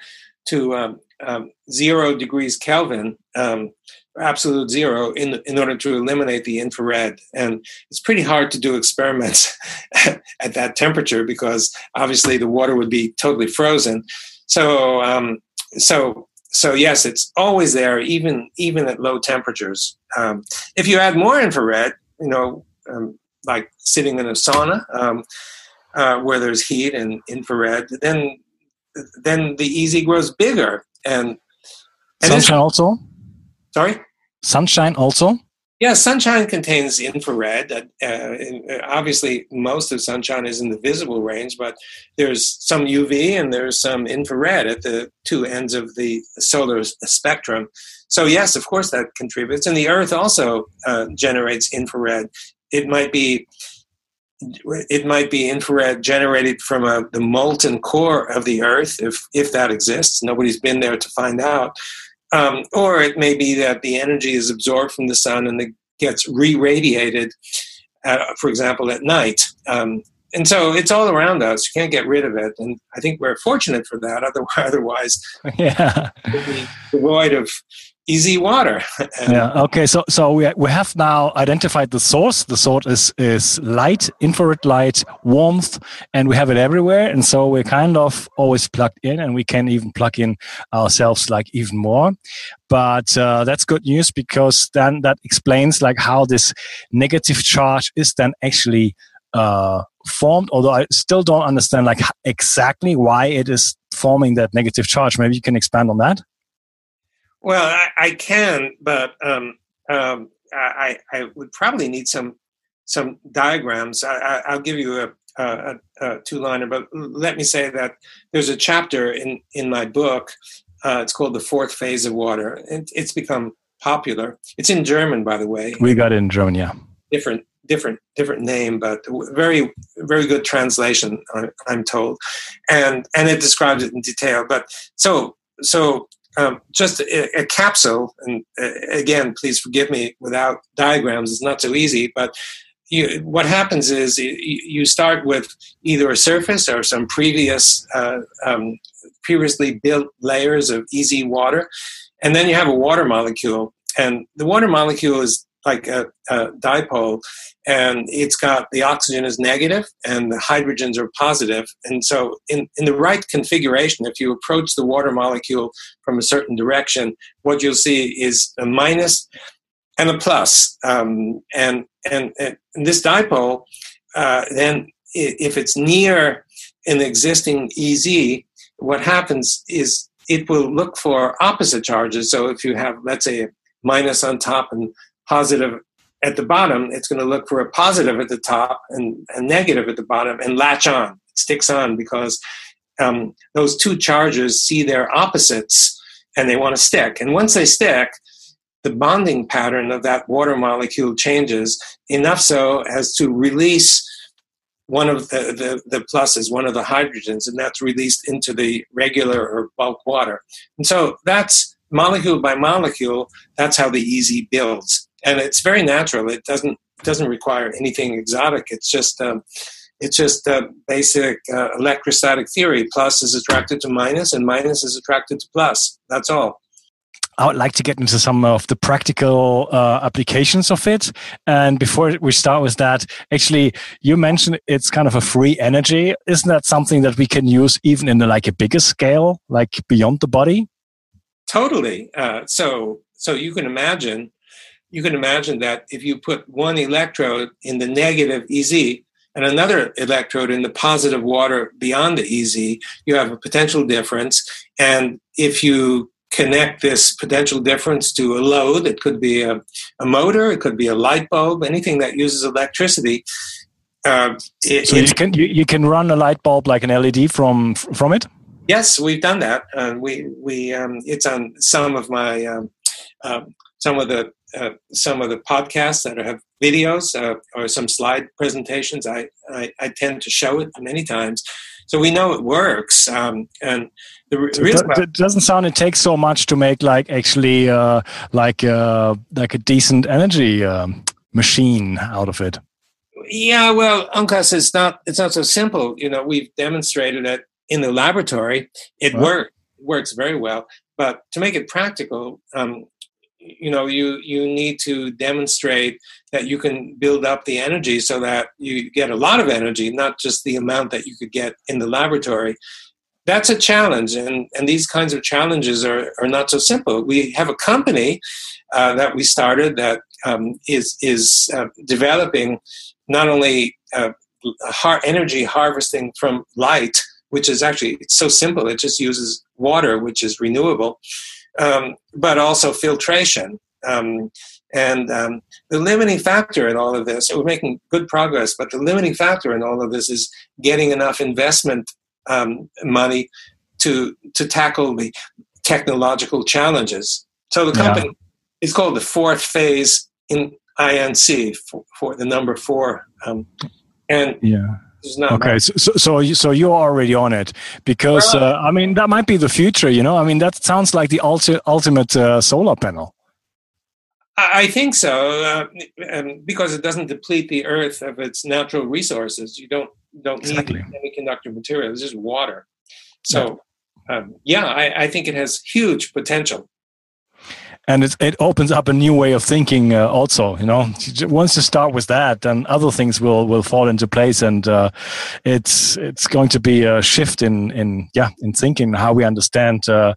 [SPEAKER 2] to um, um, zero degrees Kelvin, um, absolute zero, in in order to eliminate the infrared. And it's pretty hard to do experiments at that temperature because obviously the water would be totally frozen. So, um, so so yes, it's always there, even even at low temperatures. Um, if you add more infrared, you know, like sitting in a sauna uh, where there's heat and infrared, then then the EZ grows bigger. And,
[SPEAKER 1] and sunshine also.
[SPEAKER 2] Sorry.
[SPEAKER 1] Sunshine also.
[SPEAKER 2] Yeah, sunshine contains infrared. Uh, uh, obviously, most of sunshine is in the visible range, but there's some UV and there's some infrared at the two ends of the solar spectrum. So, yes, of course, that contributes. And the Earth also uh, generates infrared. It might be it might be infrared generated from a, the molten core of the Earth, if if that exists. Nobody's been there to find out. Um, or it may be that the energy is absorbed from the sun and it gets re-radiated, uh, for example, at night. Um, and so it's all around us. You can't get rid of it, and I think we're fortunate for that. Otherwise,
[SPEAKER 1] yeah,
[SPEAKER 2] devoid of EZ water.
[SPEAKER 1] yeah. Okay. So so we we have now identified the source. The source is is light, infrared light, warmth, and we have it everywhere. And so we're kind of always plugged in, and we can even plug in ourselves like even more. But uh, that's good news because then that explains like how this negative charge is then actually uh, formed. Although I still don't understand like exactly why it is forming that negative charge. Maybe you can expand on that.
[SPEAKER 2] Well, I, I can, but um, um, I, I, would probably need some some diagrams. I, will give you a, a, a two liner, but let me say that there's a chapter in in my book. Uh, it's called the fourth phase of water. It, it's become popular. It's in German, by the way.
[SPEAKER 1] We got it in German, yeah.
[SPEAKER 2] Different, different, different name, but very, very good translation. I'm told, and and it describes it in detail. But so so um, just a, a, capsule, and uh, again, please forgive me without diagrams, it's not so easy, but you, what happens is you, you, start with either a surface or some previous, uh, um, previously built layers of EZ water, and then you have a water molecule. And the water molecule is like a, a, dipole and it's got the oxygen is negative and the hydrogens are positive. and so in, in the right configuration if you approach the water molecule from a certain direction what you'll see is a minus and a plus um, and, and, and this dipole uh, then if it's near an existing ez what happens is it will look for opposite charges so if you have let's say a minus on top and positive at the bottom, it's going to look for a positive at the top and a negative at the bottom and latch on, it sticks on because um, those two charges see their opposites and they want to stick. And once they stick, the bonding pattern of that water molecule changes enough so as to release one of the, the, the, pluses, one of the hydrogens, and that's released into the regular or bulk water. And so that's molecule by molecule, that's how the EZ builds and it's very natural. It doesn't doesn't require anything exotic. It's just um, it's just a basic uh, electrostatic theory. Plus is attracted to minus, and minus is attracted to plus. That's all.
[SPEAKER 1] I would like to get into some of the practical uh, applications of it. And before we start with that, actually, you mentioned it's kind of a free energy. Isn't that something that we can use even in the, like a bigger scale, like beyond the body?
[SPEAKER 2] Totally. Uh, so, so you can imagine you can imagine that if you put one electrode in the negative EZ, and another electrode in the positive water beyond the EZ, you have a potential difference. And if you connect this potential difference to a load, it could be a, a motor, it could be a light bulb, anything that uses electricity.
[SPEAKER 1] Uh, it, so you can you, you can run a light bulb like an LED from from it.
[SPEAKER 2] Yes, we've done that. Uh, we we um, it's on some of my um, um, some of the uh, some of the podcasts that have videos uh, or some slide presentations. I, I, I tend to show it many times, so we know it works. Um, and the,
[SPEAKER 1] so reason it, it doesn't sound it takes so much to make like actually uh, like uh, like a decent energy um, machine out of it.
[SPEAKER 2] Yeah, well, Uncas, it's not it's not so simple. You know, we've demonstrated it in the laboratory. It works works very well, but to make it practical, um, you know you you need to demonstrate that you can build up the energy so that you get a lot of energy not just the amount that you could get in the laboratory. That's a challenge and and these kinds of challenges are are not so simple. We have a company uh, that we started that um, is is uh, developing not only uh, energy harvesting from light which is actually it's so simple it just uses water which is renewable um, but also filtration. Um, and um, the limiting factor in all of this, we're making good progress, but the limiting factor in all of this is getting enough investment um, money to to tackle the technological challenges. So the company yeah. is called the fourth phase in INC for, for the number four, um, and
[SPEAKER 1] yeah okay so, so so you're already on it because uh, i mean that might be the future you know? I mean that sounds like the ulti- ultimate uh, solar panel.
[SPEAKER 2] I think so uh, because it doesn't deplete the earth of its natural resources you don't don't exactly. need semiconductor material it's just water. So yeah, um, yeah I, I think it has huge potential
[SPEAKER 1] and it, it opens up a new way of thinking uh, also you know? Once you start with that then other things will will fall into place and uh, it's it's going to be a shift in in yeah in thinking how we understand uh,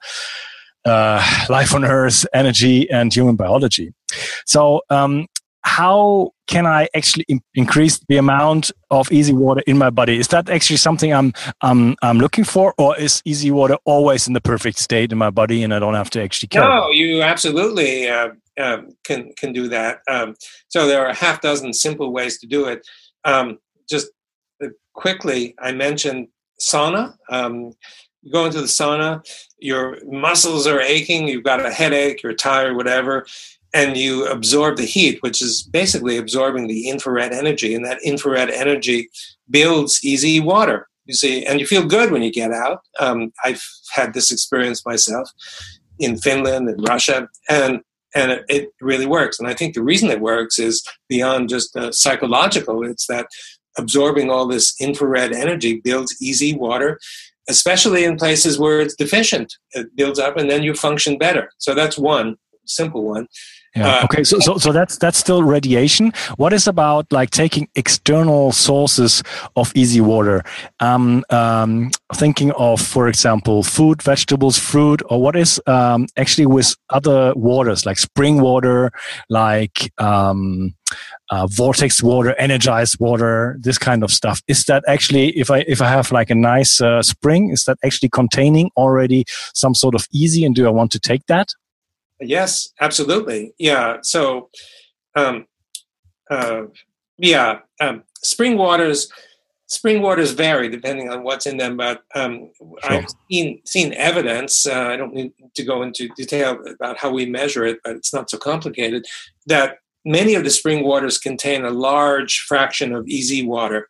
[SPEAKER 1] uh life on earth energy and human biology. So um, how can I actually in- increase the amount of EZ water in my body? Is that actually something I'm I'm I'm looking for, or is EZ water always in the perfect state in my body, and I don't have to actually care?
[SPEAKER 2] No, you absolutely uh, uh, can can do that. Um, so there are a half dozen simple ways to do it. Um, just uh, quickly, I mentioned sauna. Um, you go into the sauna, your muscles are aching, you've got a headache, you're tired, whatever and you absorb the heat, which is basically absorbing the infrared energy, and that infrared energy builds EZ water. You see, and you feel good when you get out. Um, I've had this experience myself in Finland and Russia, and and it, it, really works. And I think the reason it works is beyond just uh, psychological. It's that absorbing all this infrared energy builds EZ water, especially in places where it's deficient. It builds up, and then you function better. So that's one simple one.
[SPEAKER 1] Yeah. Uh, okay. So, so, so that's that's still radiation. What is about like taking external sources of EZ water? Um, um, thinking of, for example, food, vegetables, fruit, or what is um, actually with other waters like spring water, like um, uh, vortex water, energized water, this kind of stuff. Is that actually, if I if I have like a nice uh, spring, is that actually containing already some sort of EZ? And do I want to take that?
[SPEAKER 2] Yes, absolutely. Yeah. So, um, uh, yeah, um, spring waters. Spring waters vary depending on what's in them, but um, sure. I've seen seen evidence. Uh, I don't need to go into detail about how we measure it, but it's not so complicated. That many of the spring waters contain a large fraction of EZ water.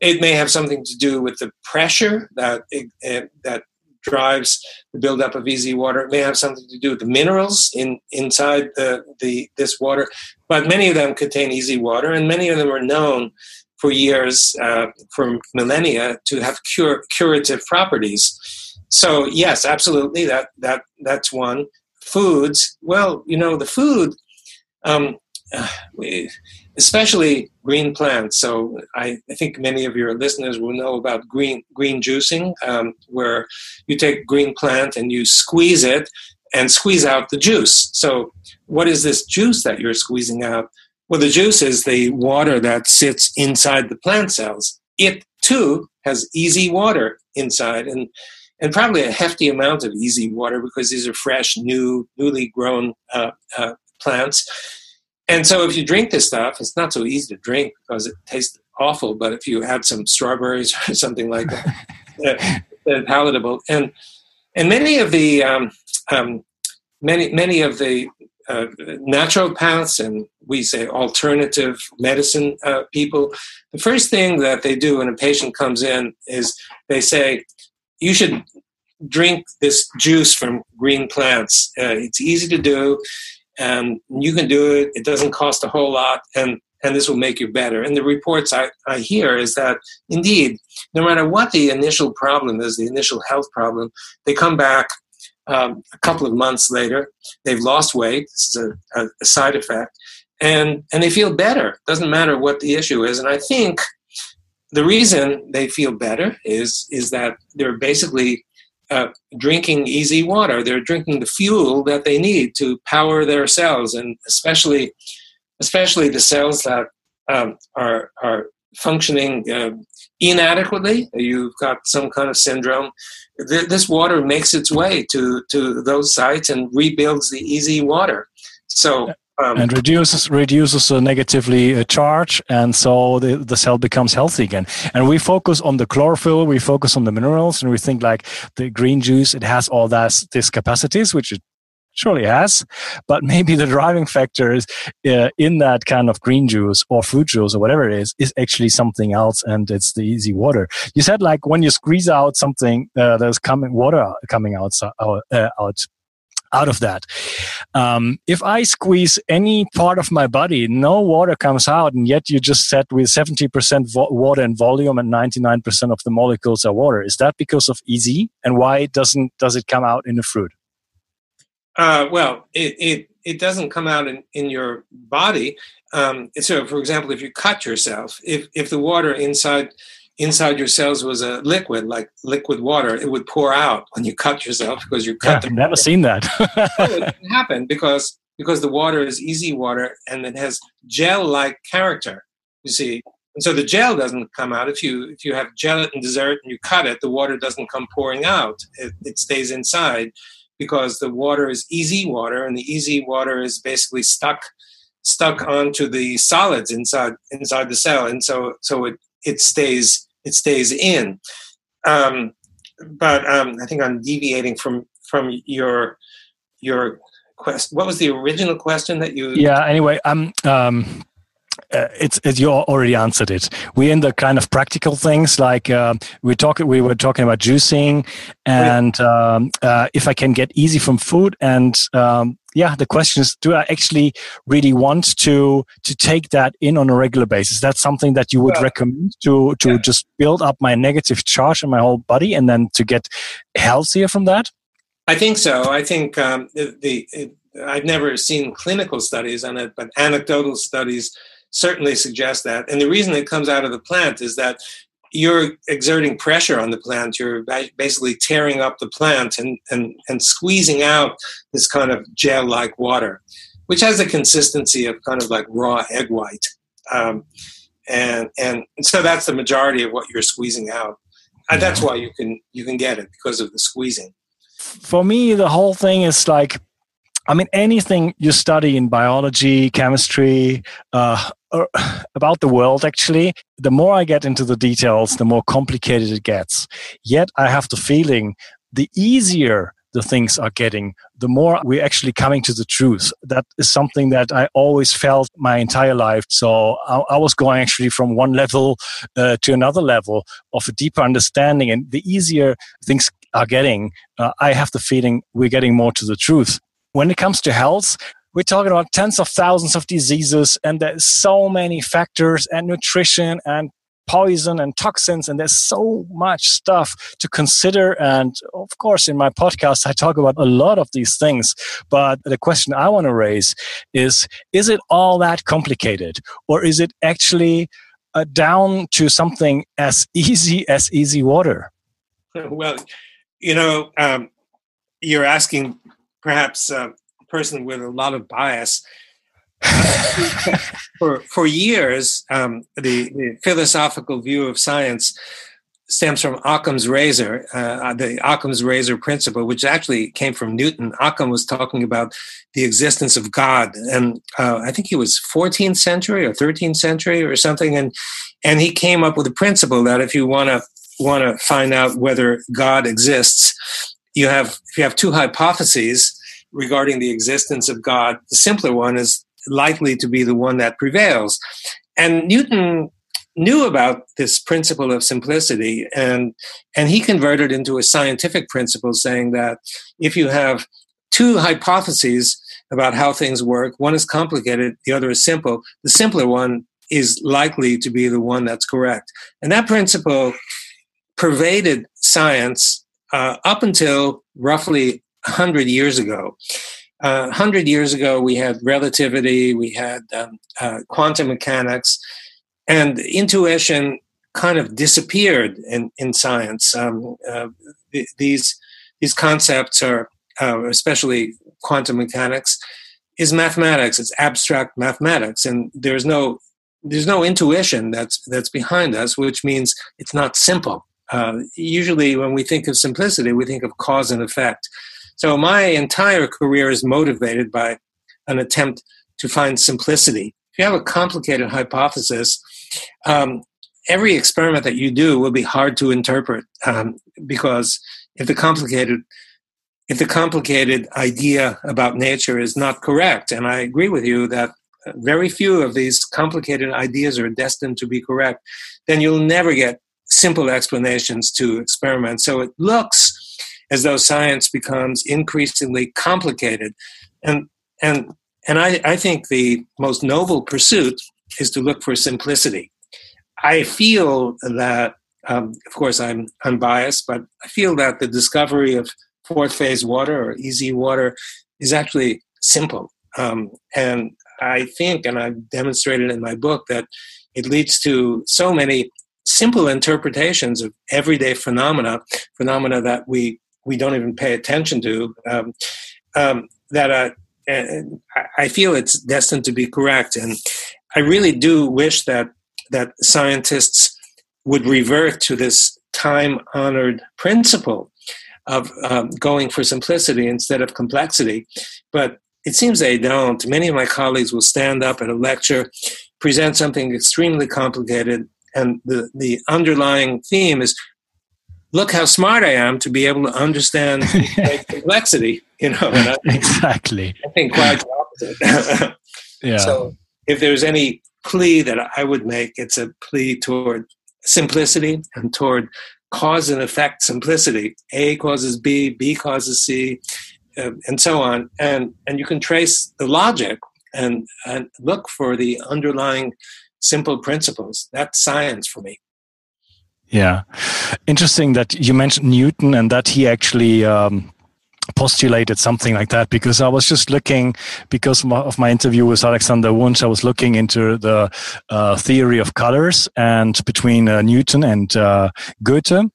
[SPEAKER 2] It may have something to do with the pressure that it, that drives the buildup of EZ water. It may have something to do with the minerals in inside the, the this water, but many of them contain EZ water, and many of them are known for years, uh, for millennia, to have cure, curative properties. So yes, absolutely, that that that's one. Foods, well, you know, the food. Um, uh, we, especially green plants. So I, I, think many of your listeners will know about green green juicing, um, where you take green plant and you squeeze it and squeeze out the juice. So what is this juice that you're squeezing out? Well, the juice is the water that sits inside the plant cells. It too has EZ water inside, and and probably a hefty amount of EZ water because these are fresh, new, newly grown uh, uh, plants. And so, if you drink this stuff, it's not so easy to drink because it tastes awful. But if you add some strawberries or something like that, then palatable. And and many of the um, um, many many of the uh, naturopaths and we say alternative medicine uh, people, the first thing that they do when a patient comes in is they say, you should drink this juice from green plants. Uh, it's easy to do, and you can do it. It doesn't cost a whole lot, and and this will make you better. And the reports I, I hear is that indeed, no matter what the initial problem is, the initial health problem, they come back um, a couple of months later, they've lost weight. This is a, a, side effect, and and they feel better. Doesn't matter what the issue is. And I think the reason they feel better is is that they're basically uh, drinking EZ water. They're drinking the fuel that they need to power their cells, and especially especially the cells that um, are are functioning uh, inadequately. You've got some kind of syndrome th- this water makes its way to, to those sites and rebuilds the EZ water. So
[SPEAKER 1] um, and reduces reduces a negatively a charge, and so the, the cell becomes healthy again. And we focus on the chlorophyll, we focus on the minerals, and we think like the green juice it has all that these capacities, which it surely has but maybe the driving factor is uh, in that kind of green juice or fruit juice or whatever it is is actually something else and it's the EZ water you said like when you squeeze out something uh, there's coming water coming out uh, out out of that. Um, if I squeeze any part of my body, no water comes out, and yet you just said with 70% vo- water in volume and 99% of the molecules are water. Is that because of EZ? And why doesn't does it come out in the fruit?
[SPEAKER 2] Uh, well, it, it, it doesn't come out in, in your body. Um, so, for example, if you cut yourself, if, if the water inside inside your cells was a liquid, like liquid water, it would pour out when you cut yourself because you cut.
[SPEAKER 1] Yeah, I've never seen that.
[SPEAKER 2] it can happen because because the water is EZ water and it has gel-like character. You see, and so the gel doesn't come out. If you if you have gelatin dessert and you cut it, the water doesn't come pouring out. It, it stays inside because the water is EZ water, and the EZ water is basically stuck stuck onto the solids inside inside the cell, and so so it it stays it stays in. Um, but um, I think I'm deviating from from your your quest. What was the original question that you?
[SPEAKER 1] Yeah. Anyway, um, um, uh, it's, it's, you already answered it. We're in the kind of practical things like uh, we talk we were talking about juicing and um, uh, if I can get EZ from food and um, yeah the question is do I actually really want to to take that in on a regular basis? That's something that you would well, recommend to to yeah. just build up my negative charge in my whole body and then to get healthier from that.
[SPEAKER 2] I think so. I think um, the, the I've never seen clinical studies on it, but anecdotal studies certainly suggest that. And the reason it comes out of the plant is that you're exerting pressure on the plant. You're basically tearing up the plant and, and, and squeezing out this kind of gel like water, which has a consistency of kind of like raw egg white. Um, and, and so that's the majority of what you're squeezing out. And that's why you can you can get it because of the squeezing.
[SPEAKER 1] For me, the whole thing is like I mean, anything you study in biology, chemistry, uh, about the world, actually, the more I get into the details, the more complicated it gets. Yet I have the feeling the easier the things are getting, the more we're actually coming to the truth. That is something that I always felt my entire life. So I, I was going actually from one level uh, to another level of a deeper understanding. And the easier things are getting, uh, I have the feeling we're getting more to the truth when it comes to health, we're talking about tens of thousands of diseases, and there's so many factors and nutrition and poison and toxins and there's so much stuff to consider. And of course in my podcast i talk about a lot of these things but the question i want to raise is is it all that complicated? Or is it actually uh, down to something as easy as EZ water?
[SPEAKER 2] Well you know um, you're asking perhaps a person with a lot of bias. for for years, um, the, the, philosophical view of science stems from Occam's razor, uh, the Occam's razor principle, which actually came from Newton. Occam was talking about the existence of God, and uh, I think he was 14th century or 13th century or something, and and he came up with a principle that if you want to want to find out whether God exists, you have if you have two hypotheses regarding the existence of God, the simpler one is likely to be the one that prevails. And Newton knew about this principle of simplicity and and he converted into a scientific principle saying that if you have two hypotheses about how things work one is complicated the other is simple the simpler one is likely to be the one that's correct and that principle pervaded science uh, up until roughly 100 years ago uh, 100 years ago, we had relativity, we had um, uh, quantum mechanics, and intuition kind of disappeared in, in science. Um, uh, th- these, these concepts are, uh, especially quantum mechanics, is mathematics. It's abstract mathematics, and there's no there's no intuition that's that's behind us, which means it's not simple. Uh, usually, when we think of simplicity, we think of cause and effect. So my entire career is motivated by an attempt to find simplicity. If you have a complicated hypothesis, um, every experiment that you do will be hard to interpret um, because if the complicated if the complicated idea about nature is not correct, and I agree with you that very few of these complicated ideas are destined to be correct, then you'll never get simple explanations to experiments. So it looks as though science becomes increasingly complicated. And, and, and I, I think the most noble pursuit is to look for simplicity. I feel that, um, of course, I'm unbiased, but I feel that the discovery of fourth phase water or EZ water is actually simple. Um, and I think, and I've demonstrated in my book, that it leads to so many simple interpretations of everyday phenomena, phenomena that we we don't even pay attention to. Um, um, that uh, I feel it's destined to be correct, and I really do wish that that scientists would revert to this time-honored principle of um, going for simplicity instead of complexity. But it seems they don't. Many of my colleagues will stand up at a lecture, present something extremely complicated, and the, the underlying theme is look how smart I am to be able to understand complexity, you know. I,
[SPEAKER 1] exactly.
[SPEAKER 2] I think quite the opposite. yeah. So if there's any plea that I would make, it's a plea toward simplicity and toward cause and effect simplicity. A causes B, B causes C, uh, and so on. And and you can trace the logic and and look for the underlying simple principles. That's science for me.
[SPEAKER 1] Yeah. Interesting that you mentioned Newton and that he actually um, postulated something like that because I was just looking, because of my interview with Alexander Wunsch, I was looking into the uh, theory of colors and between uh, Newton and uh, Goethe.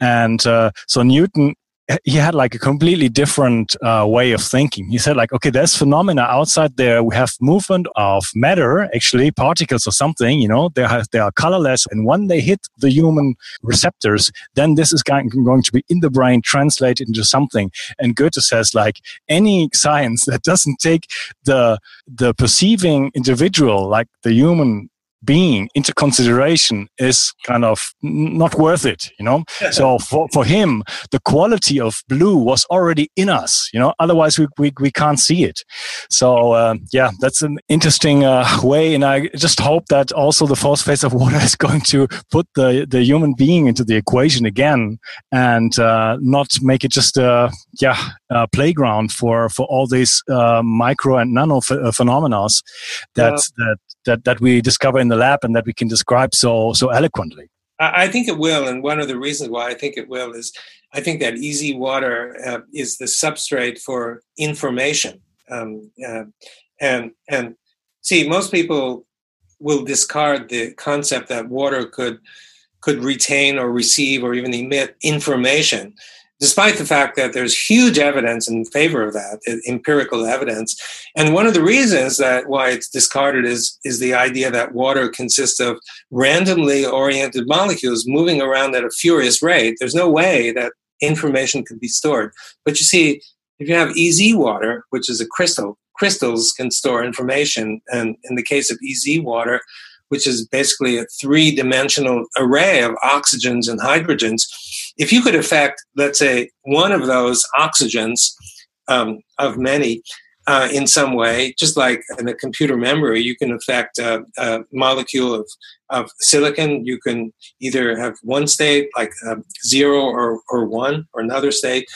[SPEAKER 1] And uh, so Newton he had like a completely different uh, way of thinking. He said like, okay, there's phenomena outside there. We have movement of matter, actually particles or something, you know, they, have, they are colorless. And when they hit the human receptors, then this is going, going to be in the brain, translated into something. And Goethe says like any science that doesn't take the, the perceiving individual, like the human being into consideration is kind of not worth it, you know? so for, for him, the quality of blue was already in us, you know, otherwise we, we, we can't see it. So, uh, yeah, that's an interesting uh, way. And I just hope that also the fourth phase of water is going to put the, the human being into the equation again and uh, not make it just a, yeah, a playground for, for all these uh, micro and nano phenomena that, yeah. that that that we discover in the lab and that we can describe so so eloquently.
[SPEAKER 2] I think it will and one of the reasons why i think it will is i think that EZ water uh, is the substrate for information. Um, uh, and and see most people will discard the concept that water could could retain or receive or even emit information despite the fact that there's huge evidence in favor of that, empirical evidence. And one of the reasons that why it's discarded is, is the idea that water consists of randomly oriented molecules moving around at a furious rate. There's no way that information could be stored. But you see, if you have EZ water, which is a crystal, crystals can store information. And in the case of EZ water, which is basically a three dimensional array of oxygens and hydrogens, if you could affect, let's say, one of those oxygens um, of many uh, in some way, just like in a computer memory, you can affect a, a, molecule of, of silicon. You can either have one state, like uh, zero or, or one, or another state.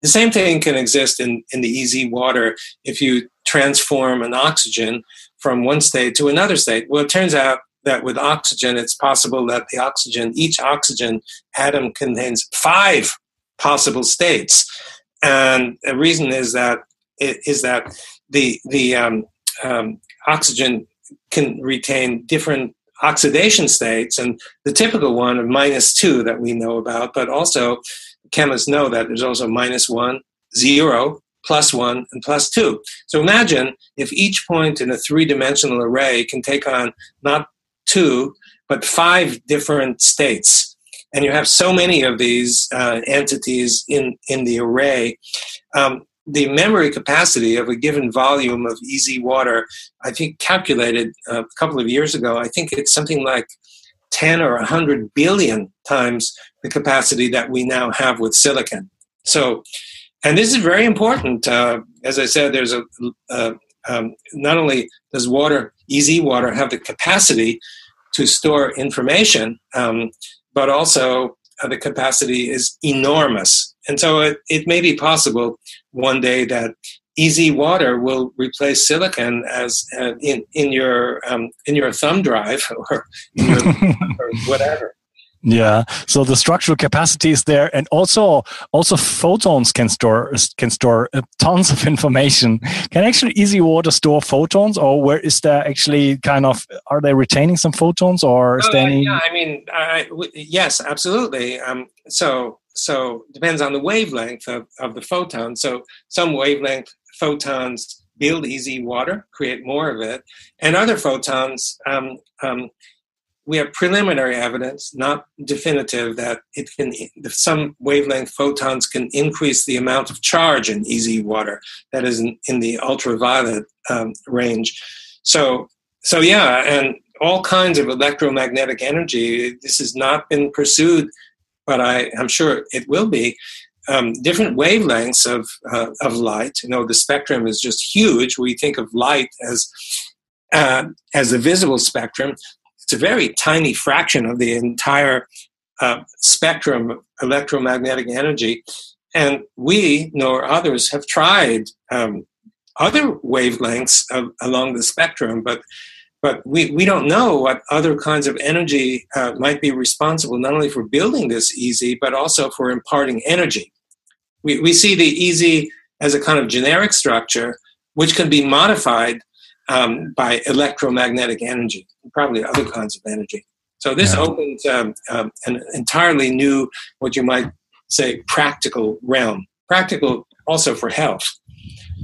[SPEAKER 2] The same thing can exist in, in the EZ water if you transform an oxygen from one state to another state. Well, it turns out that with oxygen, it's possible that the oxygen, each oxygen atom contains five possible states. And the reason is that is that the the um, um, oxygen can retain different oxidation states, and the typical one of minus two that we know about, but also chemists know that there's also minus one, zero, plus one, and plus two. So imagine if each point in a three dimensional array can take on not two, but five different states. And you have so many of these uh, entities in, in the array. Um, the memory capacity of a given volume of EZ water, I think calculated uh, a couple of years ago, I think it's something like 10 or 100 billion times the capacity that we now have with silicon. So, and this is very important. Uh, as I said, there's a, uh, um, not only does water, EZ water, have the capacity to store information, um, but also uh, the capacity is enormous. And so it, it may be possible one day that EZ water will replace silicon as uh, in in your um, in your thumb drive or, your, or whatever.
[SPEAKER 1] Yeah. So the structural capacity is there, and also also photons can store can store uh, tons of information. Can actually EZ water store photons, or where is there actually kind of are they retaining some photons, or is uh, there any?
[SPEAKER 2] Yeah, I mean, yes, absolutely. Um, so so depends on the wavelength of, of the photon. So some wavelength photons build EZ water, create more of it, and other photons um, um, we have preliminary evidence, not definitive, that it can some wavelength photons can increase the amount of charge in EZ water that is in, in the ultraviolet um, range. So, so yeah, and all kinds of electromagnetic energy. This has not been pursued, but I, am sure it will be. Um, different wavelengths of uh, of light. You know, the spectrum is just huge. We think of light as uh, as a visible spectrum, it's a very tiny fraction of the entire uh, spectrum of electromagnetic energy. And we, nor others, have tried um, other wavelengths of, along the spectrum, but but we, we don't know what other kinds of energy uh, might be responsible not only for building this EZ but also for imparting energy. We, we see the EZ as a kind of generic structure which can be modified um, by electromagnetic energy, probably other kinds of energy. So this yeah. opens um, um, an entirely new, what you might say, practical realm. Practical also for health.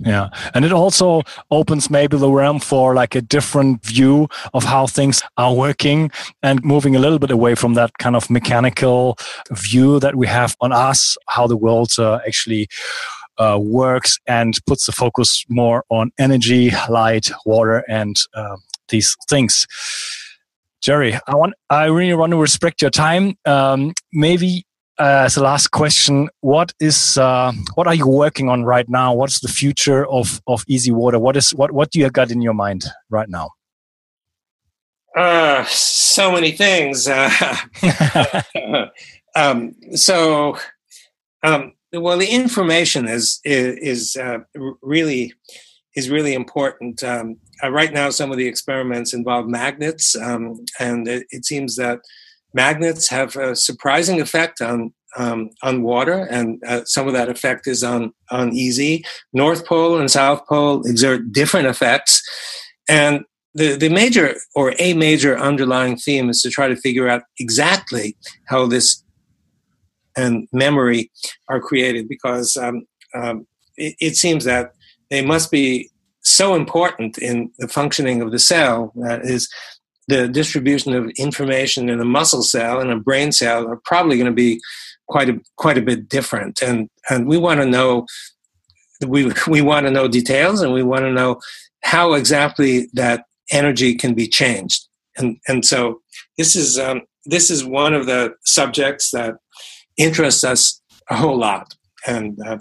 [SPEAKER 1] Yeah, and it also opens maybe the realm for like a different view of how things are working and moving a little bit away from that kind of mechanical view that we have on us, how the world uh, actually uh, works and puts the focus more on energy, light, water, and uh, these things. Jerry, I want I really want to respect your time. Um, maybe uh, as a last question, what is uh, what are you working on right now? What's the future of of EZ Water? What is what what do you got in your mind right now?
[SPEAKER 2] Uh, so many things. Uh, um, so um, well, the information is is, is uh, really is really important. Um, uh, right now, some of the experiments involve magnets, um, and it, it, seems that magnets have a surprising effect on um, on water, and uh, some of that effect is on on EZ. North Pole and South Pole exert different effects, and the, the major or a major underlying theme is to try to figure out exactly how this and memory are created because um, um, it, it, seems that they must be so important in the functioning of the cell that is the distribution of information in a muscle cell and a brain cell are probably going to be quite a quite a bit different. And and we want to know we we want to know details and we want to know how exactly that energy can be changed. And and so this is um, this is one of the subjects that interests us a whole lot and uh,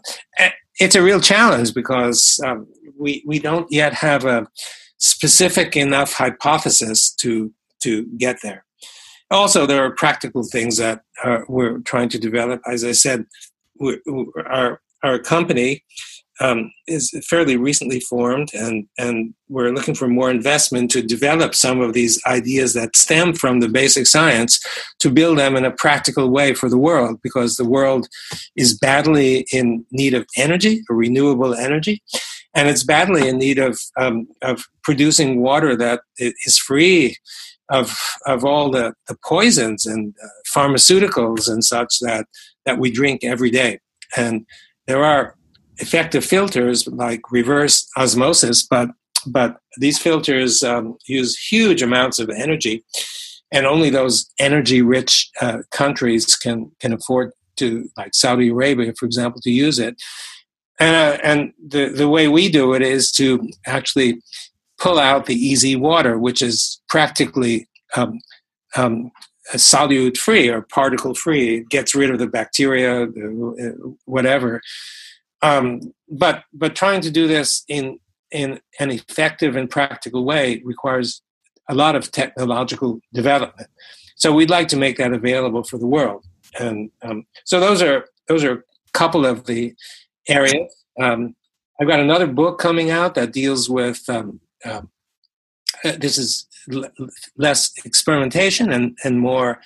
[SPEAKER 2] it's a real challenge because um, we we don't yet have a specific enough hypothesis to to get there. Also, there are practical things that uh, we're trying to develop. As I said, our our company um, is fairly recently formed, and and we're looking for more investment to develop some of these ideas that stem from the basic science to build them in a practical way for the world, because the world is badly in need of energy, renewable energy, and it's badly in need of um, of producing water that is free of of all the, the poisons and uh, pharmaceuticals and such that that we drink every day. And there are effective filters like reverse osmosis, but but these filters um, use huge amounts of energy, and only those energy-rich uh, countries can can afford to, like Saudi Arabia, for example, to use it. And, uh, and the, the way we do it is to actually pull out the EZ water, which is practically um, um, solute free or particle free. It gets rid of the bacteria, whatever. Um, but but trying to do this in in an effective and practical way requires a lot of technological development. So we'd like to make that available for the world. And um, so those are those are a couple of the areas. Um, I've got another book coming out that deals with um, um uh, this is l- less experimentation and, and more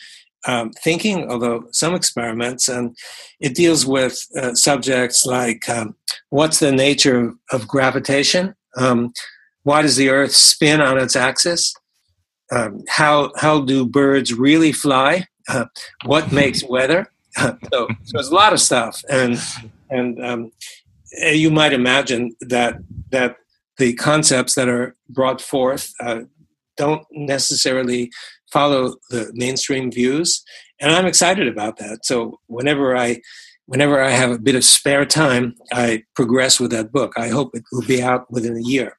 [SPEAKER 2] um, thinking, although some experiments, and it deals with uh, subjects like um, what's the nature of, gravitation, um, why does the Earth spin on its axis, um, how how do birds really fly, uh, what makes weather. so, so there's a lot of stuff, and and um, you might imagine that that the concepts that are brought forth uh, don't necessarily follow the mainstream views and i'm excited about that so whenever i whenever i have a bit of spare time i progress with that book i hope it will be out within a year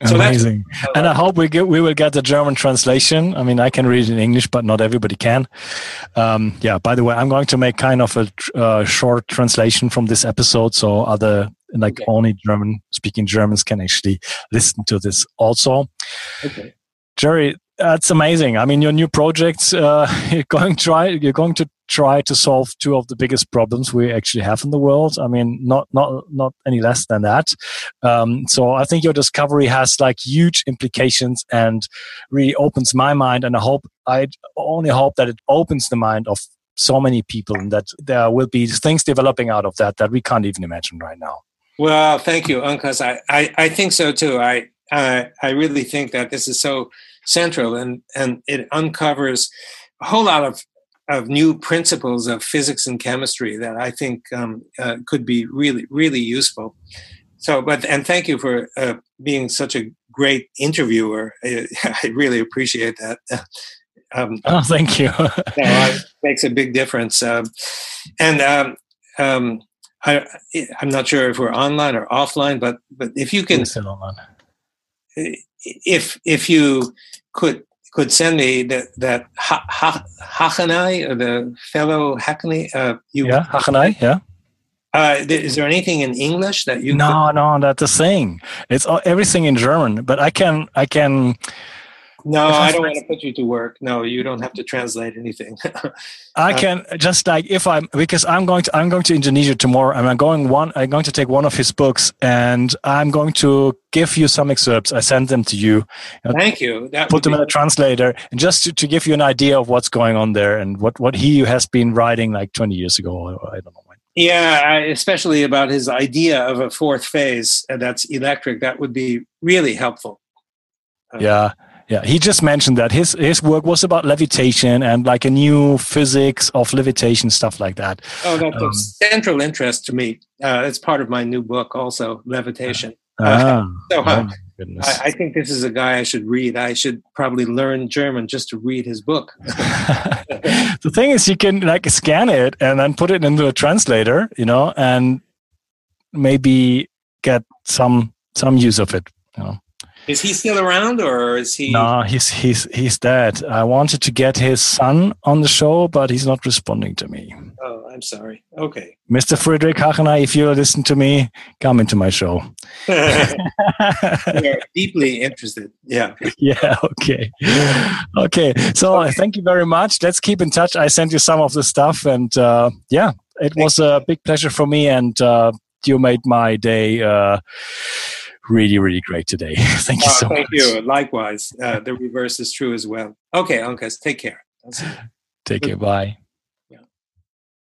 [SPEAKER 1] Amazing, so and I hope we get we will get the German translation. I mean, I can read it in English, but not everybody can. Um, yeah. By the way, I'm going to make kind of a uh, short translation from this episode, so other like okay. only German speaking Germans can actually listen to this also. Okay. Jerry, that's amazing. I mean, your new projects, uh, you're going try, you're going to try to solve two of the biggest problems we actually have in the world. I mean, not not not any less than that. Um, so I think your discovery has like huge implications and really opens my mind. And I hope I only hope that it opens the mind of so many people and that there will be things developing out of that that we can't even imagine right now.
[SPEAKER 2] Well, thank you, Uncas. I, I, I think so too. I, I I really think that this is so central and and it uncovers a whole lot of of new principles of physics and chemistry that I think um, uh, could be really really useful. So, but and thank you for uh, being such a great interviewer. I, I really appreciate that.
[SPEAKER 1] Um, oh, thank you.
[SPEAKER 2] it makes a big difference. Um, and um, um, I, am not sure if we're online or offline, but but if you can, if if you could could send me that that ha, ha, Hacheney or the fellow Hackney, uh,
[SPEAKER 1] you yeah Hacheney, yeah.
[SPEAKER 2] Uh, is there anything in English that you?
[SPEAKER 1] No, could... no, that's the thing. It's everything in German, but I can I can
[SPEAKER 2] no, I don't want to put you to work. No, you don't have to translate anything.
[SPEAKER 1] I uh, can just like if I'm because I'm going to I'm going to Indonesia tomorrow and I'm going one I'm going to take one of his books and I'm going to give you some excerpts. I send them to you.
[SPEAKER 2] Thank you.
[SPEAKER 1] That put them be- in a translator and just to, to give you an idea of what's going on there and what what he has been writing like 20 years ago. I don't know.
[SPEAKER 2] Yeah, especially about his idea of a fourth phase and that's electric. That would be really helpful.
[SPEAKER 1] Uh, yeah yeah. He just mentioned that his his work was about levitation and like a new physics of levitation stuff like that.
[SPEAKER 2] Oh, that's um, of central interest to me. Uh, it's part of my new book, also levitation.
[SPEAKER 1] Ah, uh,
[SPEAKER 2] so uh, I, I, think this is a guy I should read. I should probably learn German just to read his book.
[SPEAKER 1] the thing is, you can like scan it and then put it into a translator, you know, and maybe get some some use of it. You know.
[SPEAKER 2] Is he still around, or is he?
[SPEAKER 1] No, he's he's he's dead. I wanted to get his son on the show, but he's not responding to me.
[SPEAKER 2] Oh, I'm sorry. Okay,
[SPEAKER 1] Mr. Friedrich Hacheney, if you listen to me, come into my show.
[SPEAKER 2] We're deeply interested. Yeah.
[SPEAKER 1] Yeah. Okay. Okay. So okay. thank you very much. Let's keep in touch. I sent you some of the stuff, and uh, yeah, it was a big pleasure for me, and uh, you made my day. Uh, really, really great today. thank you oh, so
[SPEAKER 2] thank
[SPEAKER 1] much.
[SPEAKER 2] Thank you. Likewise, uh, the reverse is true as well. Okay, Uncas, take care.
[SPEAKER 1] Take care. Bye.